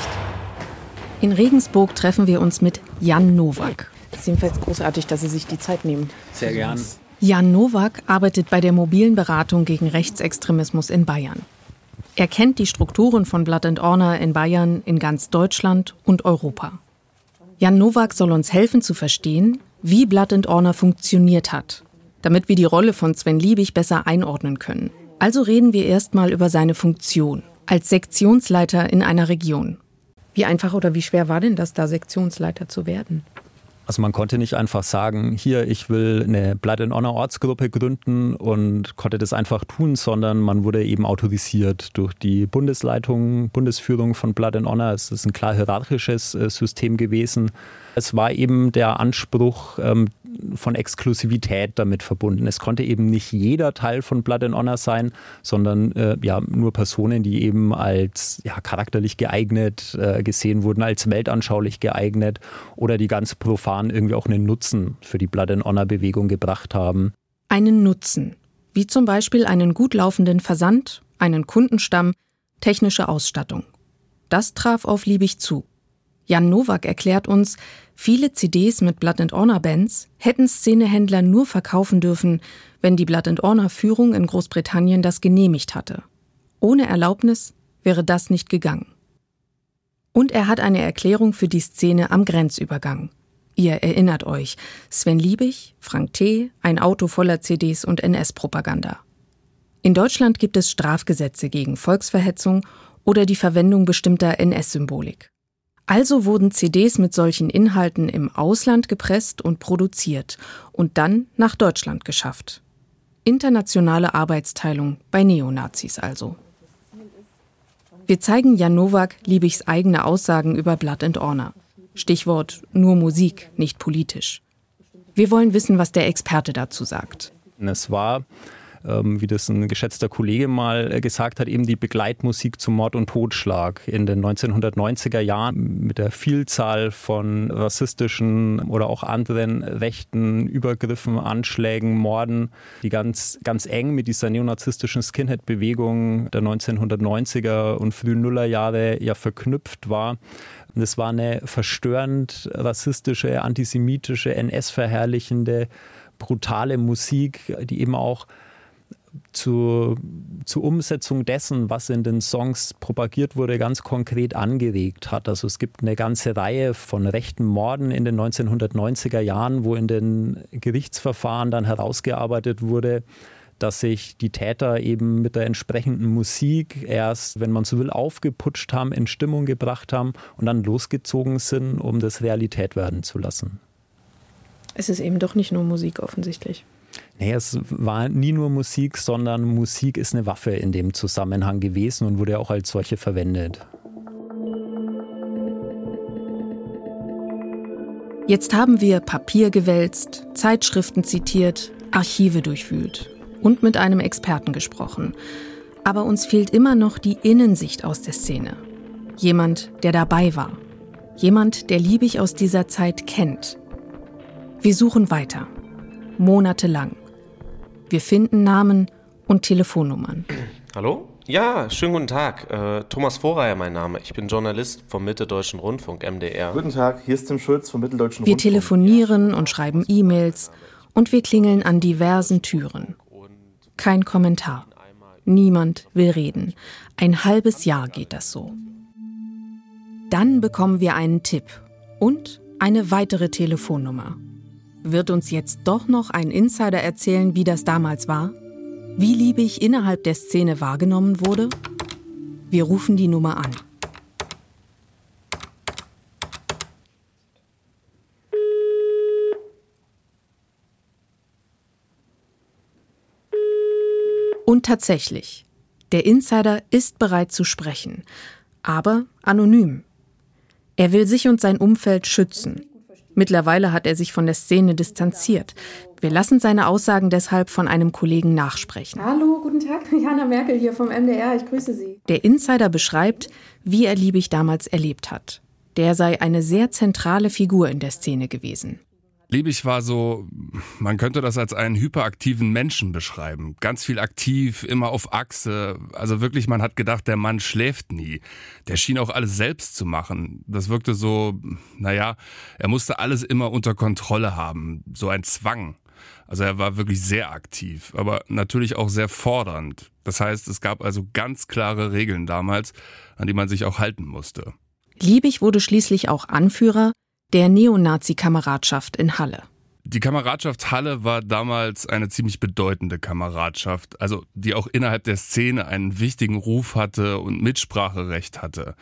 In Regensburg treffen wir uns mit Jan Nowak. Es ist jedenfalls großartig, dass Sie sich die Zeit nehmen. Sehr gern. Jan Nowak arbeitet bei der mobilen Beratung gegen Rechtsextremismus in Bayern. Er kennt die Strukturen von Blood and Honor in Bayern, in ganz Deutschland und Europa. Jan Nowak soll uns helfen zu verstehen, wie Blood and Honor funktioniert hat, damit wir die Rolle von Sven Liebig besser einordnen können. Also reden wir erstmal über seine Funktion als Sektionsleiter in einer Region. Wie einfach oder wie schwer war denn das, da Sektionsleiter zu werden? Also man konnte nicht einfach sagen, hier, ich will eine Blood and Honor Ortsgruppe gründen und konnte das einfach tun, sondern man wurde eben autorisiert durch die Bundesleitung, Bundesführung von Blood and Honor. Es ist ein klar hierarchisches äh, System gewesen. Es war eben der Anspruch ähm, von Exklusivität damit verbunden. Es konnte eben nicht jeder Teil von Blood and Honor sein, sondern äh, ja nur Personen, die eben als ja, charakterlich geeignet äh, gesehen wurden, als weltanschaulich geeignet oder die ganz profan irgendwie auch einen Nutzen für die Blood and Honor Bewegung gebracht haben. Einen Nutzen, wie zum Beispiel einen gut laufenden Versand, einen Kundenstamm, technische Ausstattung. Das traf auf Liebig zu. Jan Nowak erklärt uns, viele CDs mit Blood and Honor Bands hätten Szenehändler nur verkaufen dürfen, wenn die Blood and Honor Führung in Großbritannien das genehmigt hatte. Ohne Erlaubnis wäre das nicht gegangen. Und er hat eine Erklärung für die Szene am Grenzübergang. Ihr erinnert euch, Sven Liebig, Frank T., ein Auto voller CDs und NS-Propaganda. In Deutschland gibt es Strafgesetze gegen Volksverhetzung oder die Verwendung bestimmter NS-Symbolik. Also wurden CDs mit solchen Inhalten im Ausland gepresst und produziert und dann nach Deutschland geschafft. Internationale Arbeitsteilung bei Neonazis also. Wir zeigen Jan Nowak Liebigs eigene Aussagen über Blood and Honor. Stichwort nur Musik, nicht politisch. Wir wollen wissen, was der Experte dazu sagt. Es war ähm, wie das ein geschätzter Kollege mal äh, gesagt hat, eben die Begleitmusik zum Mord und Totschlag in den 1990er Jahren mit der Vielzahl von rassistischen oder auch anderen rechten Übergriffen, Anschlägen, Morden, die ganz, ganz eng mit dieser neonazistischen Skinhead-Bewegung der 1990er und frühen Nullerjahre ja verknüpft war. Das war eine verstörend rassistische, antisemitische, NS-verherrlichende, brutale Musik, die eben auch zur, zur Umsetzung dessen, was in den Songs propagiert wurde, ganz konkret angeregt hat. Also es gibt eine ganze Reihe von rechten Morden in den 1990er Jahren, wo in den Gerichtsverfahren dann herausgearbeitet wurde, dass sich die Täter eben mit der entsprechenden Musik erst, wenn man so will, aufgeputscht haben, in Stimmung gebracht haben und dann losgezogen sind, um das Realität werden zu lassen. Es ist eben doch nicht nur Musik offensichtlich. Nee, es war nie nur Musik, sondern Musik ist eine Waffe in dem Zusammenhang gewesen und wurde auch als solche verwendet. Jetzt haben wir Papier gewälzt, Zeitschriften zitiert, Archive durchwühlt und mit einem Experten gesprochen. Aber uns fehlt immer noch die Innensicht aus der Szene. Jemand, der dabei war. Jemand, der Liebig aus dieser Zeit kennt. Wir suchen weiter monatelang. Wir finden Namen und Telefonnummern. Hallo? Ja, schönen guten Tag. Äh, Thomas Vorreier mein Name. Ich bin Journalist vom Mitteldeutschen Rundfunk, MDR. Guten Tag, hier ist Tim Schulz vom Mitteldeutschen wir Rundfunk. Wir telefonieren und schreiben E-Mails und wir klingeln an diversen Türen. Kein Kommentar. Niemand will reden. Ein halbes Jahr geht das so. Dann bekommen wir einen Tipp und eine weitere Telefonnummer. Wird uns jetzt doch noch ein Insider erzählen, wie das damals war? Wie Liebig innerhalb der Szene wahrgenommen wurde? Wir rufen die Nummer an. Und tatsächlich, der Insider ist bereit zu sprechen, aber anonym. Er will sich und sein Umfeld schützen. Mittlerweile hat er sich von der Szene distanziert. Wir lassen seine Aussagen deshalb von einem Kollegen nachsprechen. Hallo, guten Tag. Jana Merkel hier vom MDR. Ich grüße Sie. Der Insider beschreibt, wie er Liebig damals erlebt hat. Der sei eine sehr zentrale Figur in der Szene gewesen. Liebig war so, man könnte das als einen hyperaktiven Menschen beschreiben. Ganz viel aktiv, immer auf Achse. Also wirklich, man hat gedacht, der Mann schläft nie. Der schien auch alles selbst zu machen. Das wirkte so, naja, er musste alles immer unter Kontrolle haben. So ein Zwang. Also er war wirklich sehr aktiv, aber natürlich auch sehr fordernd. Das heißt, es gab also ganz klare Regeln damals, an die man sich auch halten musste. Liebig wurde schließlich auch Anführer der Neonazi-Kameradschaft in Halle. Die Kameradschaft Halle war damals eine ziemlich bedeutende Kameradschaft, also die auch innerhalb der Szene einen wichtigen Ruf hatte und Mitspracherecht hatte.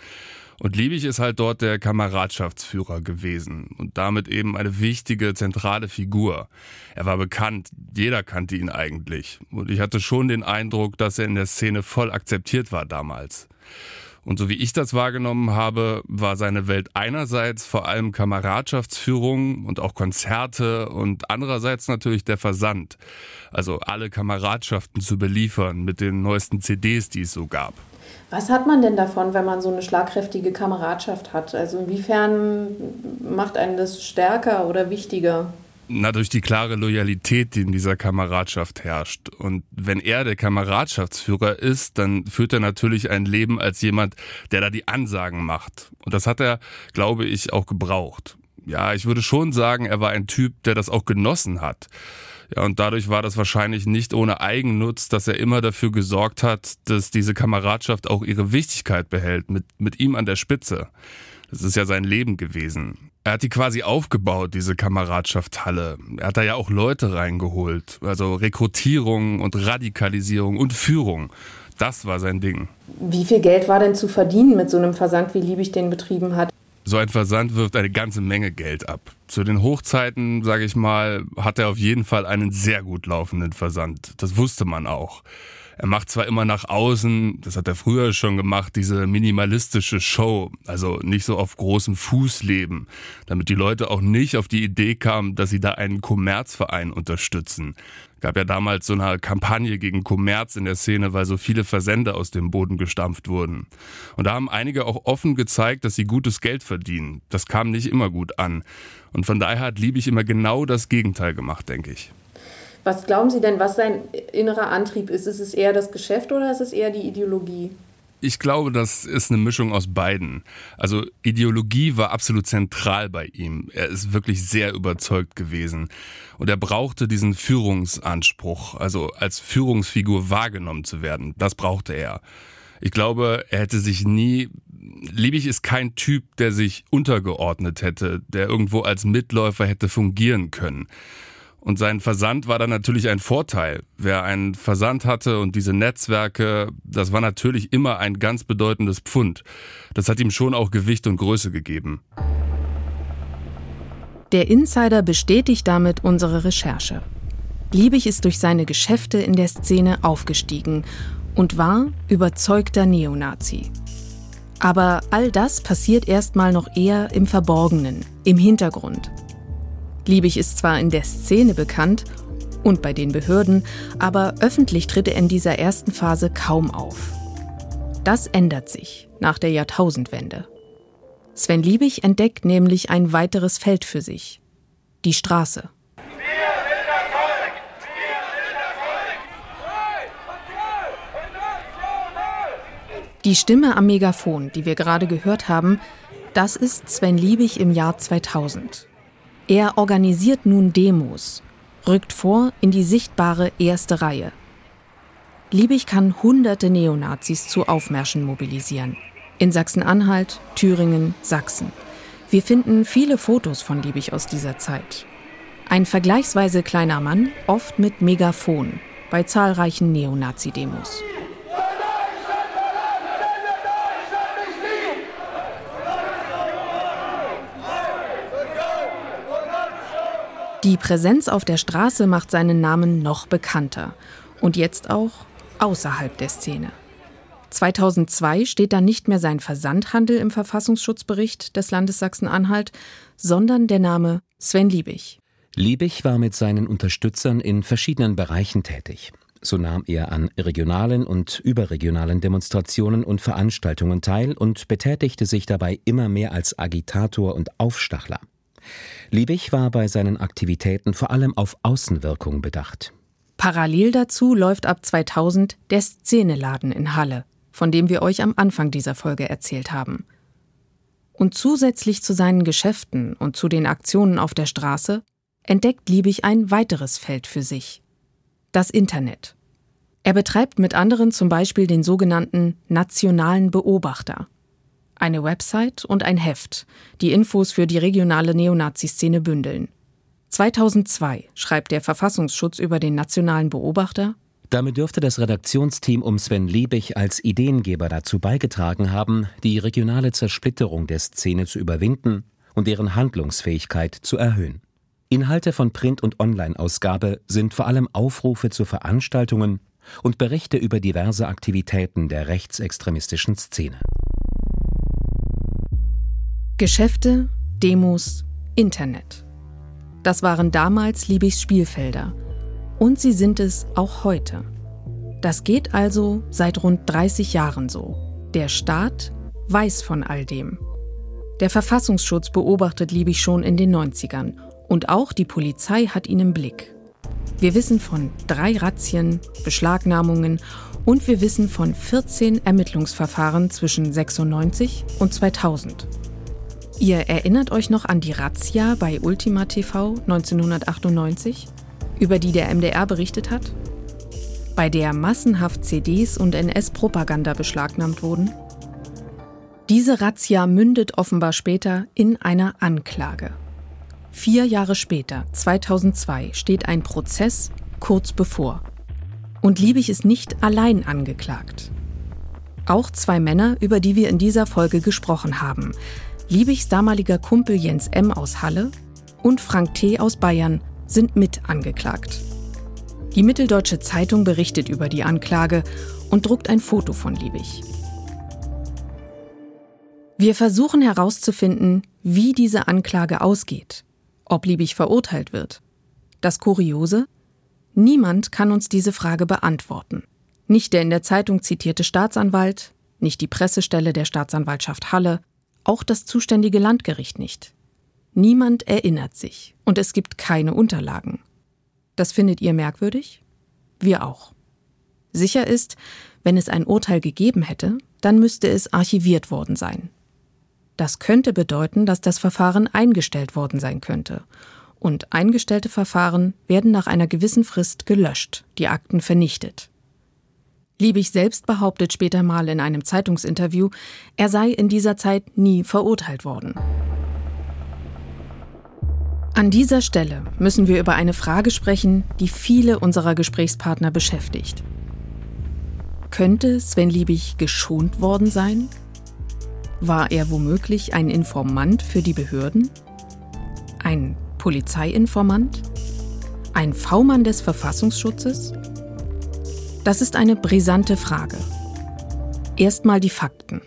Und Liebig ist halt dort der Kameradschaftsführer gewesen und damit eben eine wichtige, zentrale Figur. Er war bekannt, jeder kannte ihn eigentlich. Und ich hatte schon den Eindruck, dass er in der Szene voll akzeptiert war damals. Und so wie ich das wahrgenommen habe, war seine Welt einerseits vor allem Kameradschaftsführung und auch Konzerte und andererseits natürlich der Versand. Also alle Kameradschaften zu beliefern mit den neuesten CDs, die es so gab. Was hat man denn davon, wenn man so eine schlagkräftige Kameradschaft hat? Also inwiefern macht einen das stärker oder wichtiger? Na, durch die klare Loyalität, die in dieser Kameradschaft herrscht. Und wenn er der Kameradschaftsführer ist, dann führt er natürlich ein Leben als jemand, der da die Ansagen macht. Und das hat er, glaube ich, auch gebraucht. Ja, ich würde schon sagen, er war ein Typ, der das auch genossen hat. Ja, und dadurch war das wahrscheinlich nicht ohne Eigennutz, dass er immer dafür gesorgt hat, dass diese Kameradschaft auch ihre Wichtigkeit behält, mit, mit ihm an der Spitze. Das ist ja sein Leben gewesen. Er hat die quasi aufgebaut, diese Kameradschaftshalle. Er hat da ja auch Leute reingeholt. Also Rekrutierung und Radikalisierung und Führung. Das war sein Ding. Wie viel Geld war denn zu verdienen mit so einem Versand, wie Liebig den betrieben hat? So ein Versand wirft eine ganze Menge Geld ab. Zu den Hochzeiten, sage ich mal, hat er auf jeden Fall einen sehr gut laufenden Versand. Das wusste man auch. Er macht zwar immer nach außen, das hat er früher schon gemacht, diese minimalistische Show, also nicht so auf großem Fuß leben, damit die Leute auch nicht auf die Idee kamen, dass sie da einen Kommerzverein unterstützen. Gab ja damals so eine Kampagne gegen Kommerz in der Szene, weil so viele Versender aus dem Boden gestampft wurden. Und da haben einige auch offen gezeigt, dass sie gutes Geld verdienen. Das kam nicht immer gut an. Und von daher hat Liebig immer genau das Gegenteil gemacht, denke ich. Was glauben Sie denn, was sein innerer Antrieb ist? Ist es eher das Geschäft oder ist es eher die Ideologie? Ich glaube, das ist eine Mischung aus beiden. Also Ideologie war absolut zentral bei ihm. Er ist wirklich sehr überzeugt gewesen. Und er brauchte diesen Führungsanspruch, also als Führungsfigur wahrgenommen zu werden. Das brauchte er. Ich glaube, er hätte sich nie. Liebig ist kein Typ, der sich untergeordnet hätte, der irgendwo als Mitläufer hätte fungieren können. Und sein Versand war dann natürlich ein Vorteil. Wer einen Versand hatte und diese Netzwerke, das war natürlich immer ein ganz bedeutendes Pfund. Das hat ihm schon auch Gewicht und Größe gegeben. Der Insider bestätigt damit unsere Recherche. Liebig ist durch seine Geschäfte in der Szene aufgestiegen und war überzeugter Neonazi. Aber all das passiert erstmal noch eher im Verborgenen, im Hintergrund. Liebig ist zwar in der Szene bekannt und bei den Behörden, aber öffentlich tritt er in dieser ersten Phase kaum auf. Das ändert sich nach der Jahrtausendwende. Sven Liebig entdeckt nämlich ein weiteres Feld für sich. Die Straße. Die Stimme am Megafon, die wir gerade gehört haben, das ist Sven Liebig im Jahr 2000. Er organisiert nun Demos, rückt vor in die sichtbare erste Reihe. Liebig kann hunderte Neonazis zu Aufmärschen mobilisieren. In Sachsen-Anhalt, Thüringen, Sachsen. Wir finden viele Fotos von Liebig aus dieser Zeit. Ein vergleichsweise kleiner Mann, oft mit Megafon, bei zahlreichen Neonazi-Demos. Die Präsenz auf der Straße macht seinen Namen noch bekannter und jetzt auch außerhalb der Szene. 2002 steht dann nicht mehr sein Versandhandel im Verfassungsschutzbericht des Landes Sachsen-Anhalt, sondern der Name Sven Liebig. Liebig war mit seinen Unterstützern in verschiedenen Bereichen tätig. So nahm er an regionalen und überregionalen Demonstrationen und Veranstaltungen teil und betätigte sich dabei immer mehr als Agitator und Aufstachler. Liebig war bei seinen Aktivitäten vor allem auf Außenwirkung bedacht. Parallel dazu läuft ab 2000 der Szeneladen in Halle, von dem wir euch am Anfang dieser Folge erzählt haben. Und zusätzlich zu seinen Geschäften und zu den Aktionen auf der Straße entdeckt Liebig ein weiteres Feld für sich. Das Internet. Er betreibt mit anderen zum Beispiel den sogenannten nationalen Beobachter eine Website und ein Heft, die Infos für die regionale Neonazi-Szene bündeln. 2002 schreibt der Verfassungsschutz über den nationalen Beobachter, Damit dürfte das Redaktionsteam um Sven Liebig als Ideengeber dazu beigetragen haben, die regionale Zersplitterung der Szene zu überwinden und deren Handlungsfähigkeit zu erhöhen. Inhalte von Print- und Online-Ausgabe sind vor allem Aufrufe zu Veranstaltungen und Berichte über diverse Aktivitäten der rechtsextremistischen Szene. Geschäfte, Demos, Internet. Das waren damals Liebigs Spielfelder. Und sie sind es auch heute. Das geht also seit rund 30 Jahren so. Der Staat weiß von all dem. Der Verfassungsschutz beobachtet Liebig schon in den 90ern und auch die Polizei hat ihn im Blick. Wir wissen von drei Razzien, Beschlagnahmungen und wir wissen von 14 Ermittlungsverfahren zwischen 96 und 2000. Ihr erinnert euch noch an die Razzia bei Ultima TV 1998, über die der MDR berichtet hat? Bei der massenhaft CDs und NS-Propaganda beschlagnahmt wurden? Diese Razzia mündet offenbar später in einer Anklage. Vier Jahre später, 2002, steht ein Prozess kurz bevor. Und Liebig ist nicht allein angeklagt. Auch zwei Männer, über die wir in dieser Folge gesprochen haben. Liebigs damaliger Kumpel Jens M. aus Halle und Frank T. aus Bayern sind mit angeklagt. Die Mitteldeutsche Zeitung berichtet über die Anklage und druckt ein Foto von Liebig. Wir versuchen herauszufinden, wie diese Anklage ausgeht ob Liebig verurteilt wird. Das Kuriose? Niemand kann uns diese Frage beantworten. Nicht der in der Zeitung zitierte Staatsanwalt, nicht die Pressestelle der Staatsanwaltschaft Halle, auch das zuständige Landgericht nicht. Niemand erinnert sich und es gibt keine Unterlagen. Das findet ihr merkwürdig? Wir auch. Sicher ist, wenn es ein Urteil gegeben hätte, dann müsste es archiviert worden sein. Das könnte bedeuten, dass das Verfahren eingestellt worden sein könnte. Und eingestellte Verfahren werden nach einer gewissen Frist gelöscht, die Akten vernichtet. Liebig selbst behauptet später mal in einem Zeitungsinterview, er sei in dieser Zeit nie verurteilt worden. An dieser Stelle müssen wir über eine Frage sprechen, die viele unserer Gesprächspartner beschäftigt. Könnte Sven Liebig geschont worden sein? War er womöglich ein Informant für die Behörden? Ein Polizeiinformant? Ein V-Mann des Verfassungsschutzes? Das ist eine brisante Frage. Erstmal die Fakten.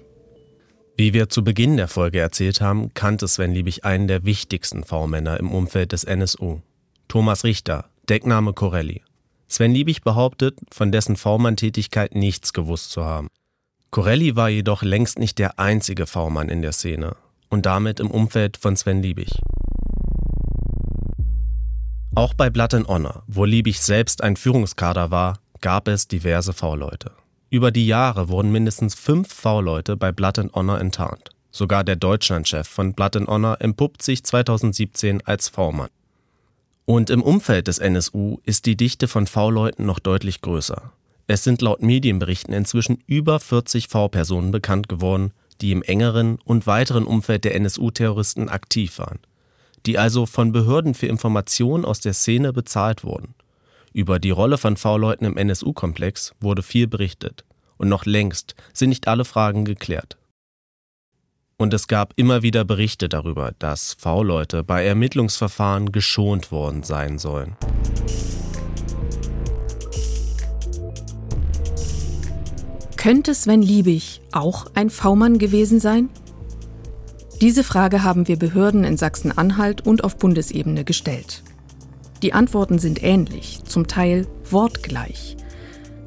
Wie wir zu Beginn der Folge erzählt haben, kannte Sven Liebig einen der wichtigsten V-Männer im Umfeld des NSU. Thomas Richter, Deckname Corelli. Sven Liebig behauptet, von dessen V-Mann-Tätigkeit nichts gewusst zu haben. Corelli war jedoch längst nicht der einzige V-Mann in der Szene und damit im Umfeld von Sven Liebig. Auch bei Blood and Honor, wo Liebig selbst ein Führungskader war, gab es diverse V-Leute. Über die Jahre wurden mindestens fünf V-Leute bei Blood and Honor enttarnt. Sogar der Deutschlandchef von Blood and Honor empuppt sich 2017 als V-Mann. Und im Umfeld des NSU ist die Dichte von V-Leuten noch deutlich größer. Es sind laut Medienberichten inzwischen über 40 V-Personen bekannt geworden, die im engeren und weiteren Umfeld der NSU-Terroristen aktiv waren, die also von Behörden für Informationen aus der Szene bezahlt wurden. Über die Rolle von V-Leuten im NSU-Komplex wurde viel berichtet, und noch längst sind nicht alle Fragen geklärt. Und es gab immer wieder Berichte darüber, dass V-Leute bei Ermittlungsverfahren geschont worden sein sollen. Könnte Sven Liebig auch ein V-Mann gewesen sein? Diese Frage haben wir Behörden in Sachsen-Anhalt und auf Bundesebene gestellt. Die Antworten sind ähnlich, zum Teil wortgleich.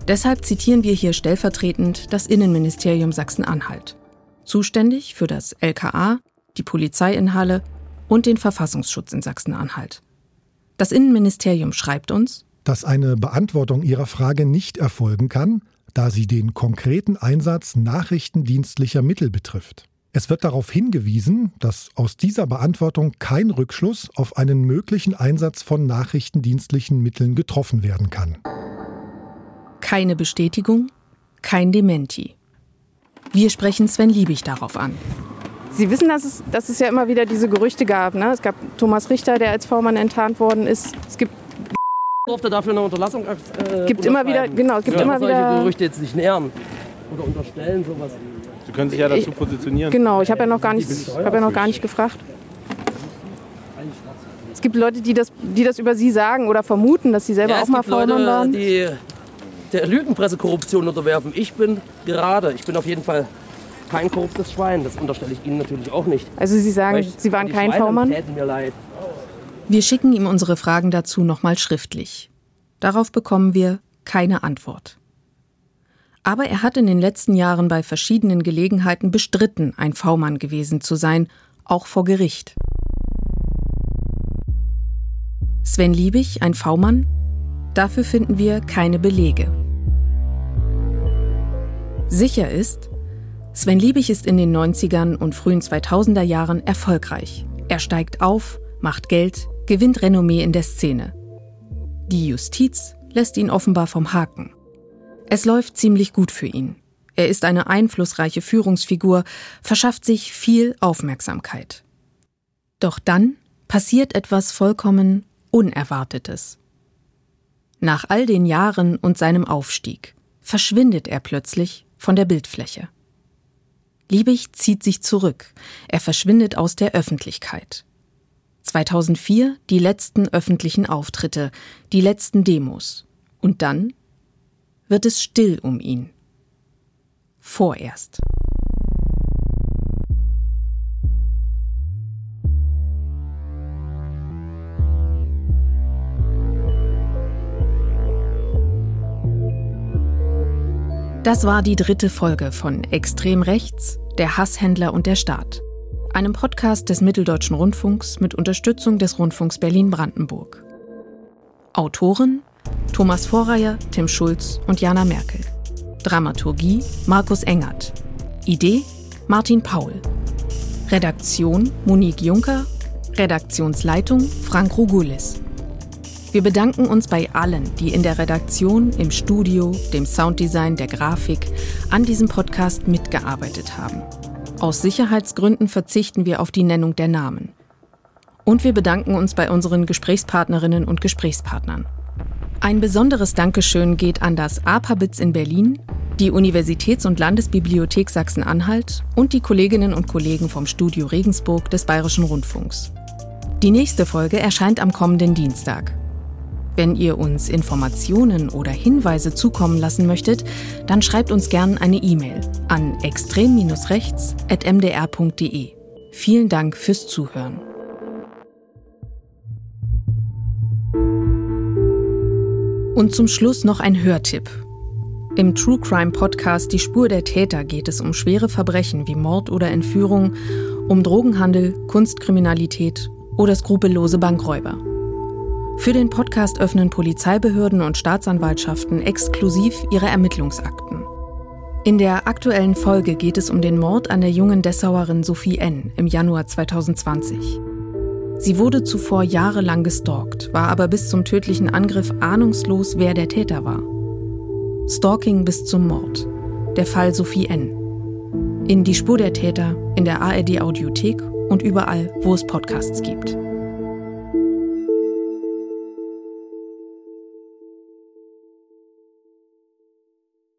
Deshalb zitieren wir hier stellvertretend das Innenministerium Sachsen-Anhalt, zuständig für das LKA, die Polizei in Halle und den Verfassungsschutz in Sachsen-Anhalt. Das Innenministerium schreibt uns, dass eine Beantwortung Ihrer Frage nicht erfolgen kann, da sie den konkreten Einsatz nachrichtendienstlicher Mittel betrifft. Es wird darauf hingewiesen, dass aus dieser Beantwortung kein Rückschluss auf einen möglichen Einsatz von nachrichtendienstlichen Mitteln getroffen werden kann. Keine Bestätigung, kein Dementi. Wir sprechen Sven Liebig darauf an. Sie wissen, dass es, dass es ja immer wieder diese Gerüchte gab. Ne? Es gab Thomas Richter, der als V-Mann enttarnt worden ist. Es gibt Durfte dafür eine Unterlassung äh, Gibt immer wieder, genau, es gibt ja, immer solche wieder. Gerüchte jetzt nicht nähern oder unterstellen sowas. Sie können sich ja dazu Ich- positionieren. Genau, ich habe ja noch gar nicht, habe ja noch gar nicht gefragt. Es gibt Leute, die das, die das über Sie sagen oder vermuten, dass Sie selber ja, auch mal V-Mann waren. die der Lügenpressekorruption unterwerfen. Ich bin gerade, ich bin auf jeden Fall kein korruptes Schwein. Das unterstelle ich Ihnen natürlich auch nicht. Also Sie sagen, ich- Sie waren kein täten mir leid. Wir schicken ihm unsere Fragen dazu nochmal schriftlich. Darauf bekommen wir keine Antwort. Aber er hat in den letzten Jahren bei verschiedenen Gelegenheiten bestritten, ein V-Mann gewesen zu sein, auch vor Gericht. Sven Liebig, ein V-Mann? Dafür finden wir keine Belege. Sicher ist, Sven Liebig ist in den 90ern und frühen 2000er Jahren erfolgreich. Er steigt auf, macht Geld, gewinnt Renommee in der Szene. Die Justiz lässt ihn offenbar vom Haken. Es läuft ziemlich gut für ihn. Er ist eine einflussreiche Führungsfigur, verschafft sich viel Aufmerksamkeit. Doch dann passiert etwas vollkommen Unerwartetes. Nach all den Jahren und seinem Aufstieg verschwindet er plötzlich von der Bildfläche. Liebig zieht sich zurück, er verschwindet aus der Öffentlichkeit. 2004 die letzten öffentlichen Auftritte, die letzten Demos. Und dann wird es still um ihn. Vorerst. Das war die dritte Folge von Extrem Rechts, der Hasshändler und der Staat. Einem Podcast des Mitteldeutschen Rundfunks mit Unterstützung des Rundfunks Berlin-Brandenburg. Autoren Thomas Vorreier, Tim Schulz und Jana Merkel. Dramaturgie Markus Engert. Idee Martin Paul. Redaktion Monique Juncker. Redaktionsleitung Frank Rugulis. Wir bedanken uns bei allen, die in der Redaktion, im Studio, dem Sounddesign, der Grafik an diesem Podcast mitgearbeitet haben. Aus Sicherheitsgründen verzichten wir auf die Nennung der Namen. Und wir bedanken uns bei unseren Gesprächspartnerinnen und Gesprächspartnern. Ein besonderes Dankeschön geht an das APABITS in Berlin, die Universitäts- und Landesbibliothek Sachsen-Anhalt und die Kolleginnen und Kollegen vom Studio Regensburg des Bayerischen Rundfunks. Die nächste Folge erscheint am kommenden Dienstag. Wenn ihr uns Informationen oder Hinweise zukommen lassen möchtet, dann schreibt uns gern eine E-Mail an extrem-rechts.mdr.de. Vielen Dank fürs Zuhören. Und zum Schluss noch ein Hörtipp. Im True Crime Podcast Die Spur der Täter geht es um schwere Verbrechen wie Mord oder Entführung, um Drogenhandel, Kunstkriminalität oder skrupellose Bankräuber. Für den Podcast öffnen Polizeibehörden und Staatsanwaltschaften exklusiv ihre Ermittlungsakten. In der aktuellen Folge geht es um den Mord an der jungen Dessauerin Sophie N. im Januar 2020. Sie wurde zuvor jahrelang gestalkt, war aber bis zum tödlichen Angriff ahnungslos, wer der Täter war. Stalking bis zum Mord. Der Fall Sophie N. In die Spur der Täter in der ARD Audiothek und überall, wo es Podcasts gibt.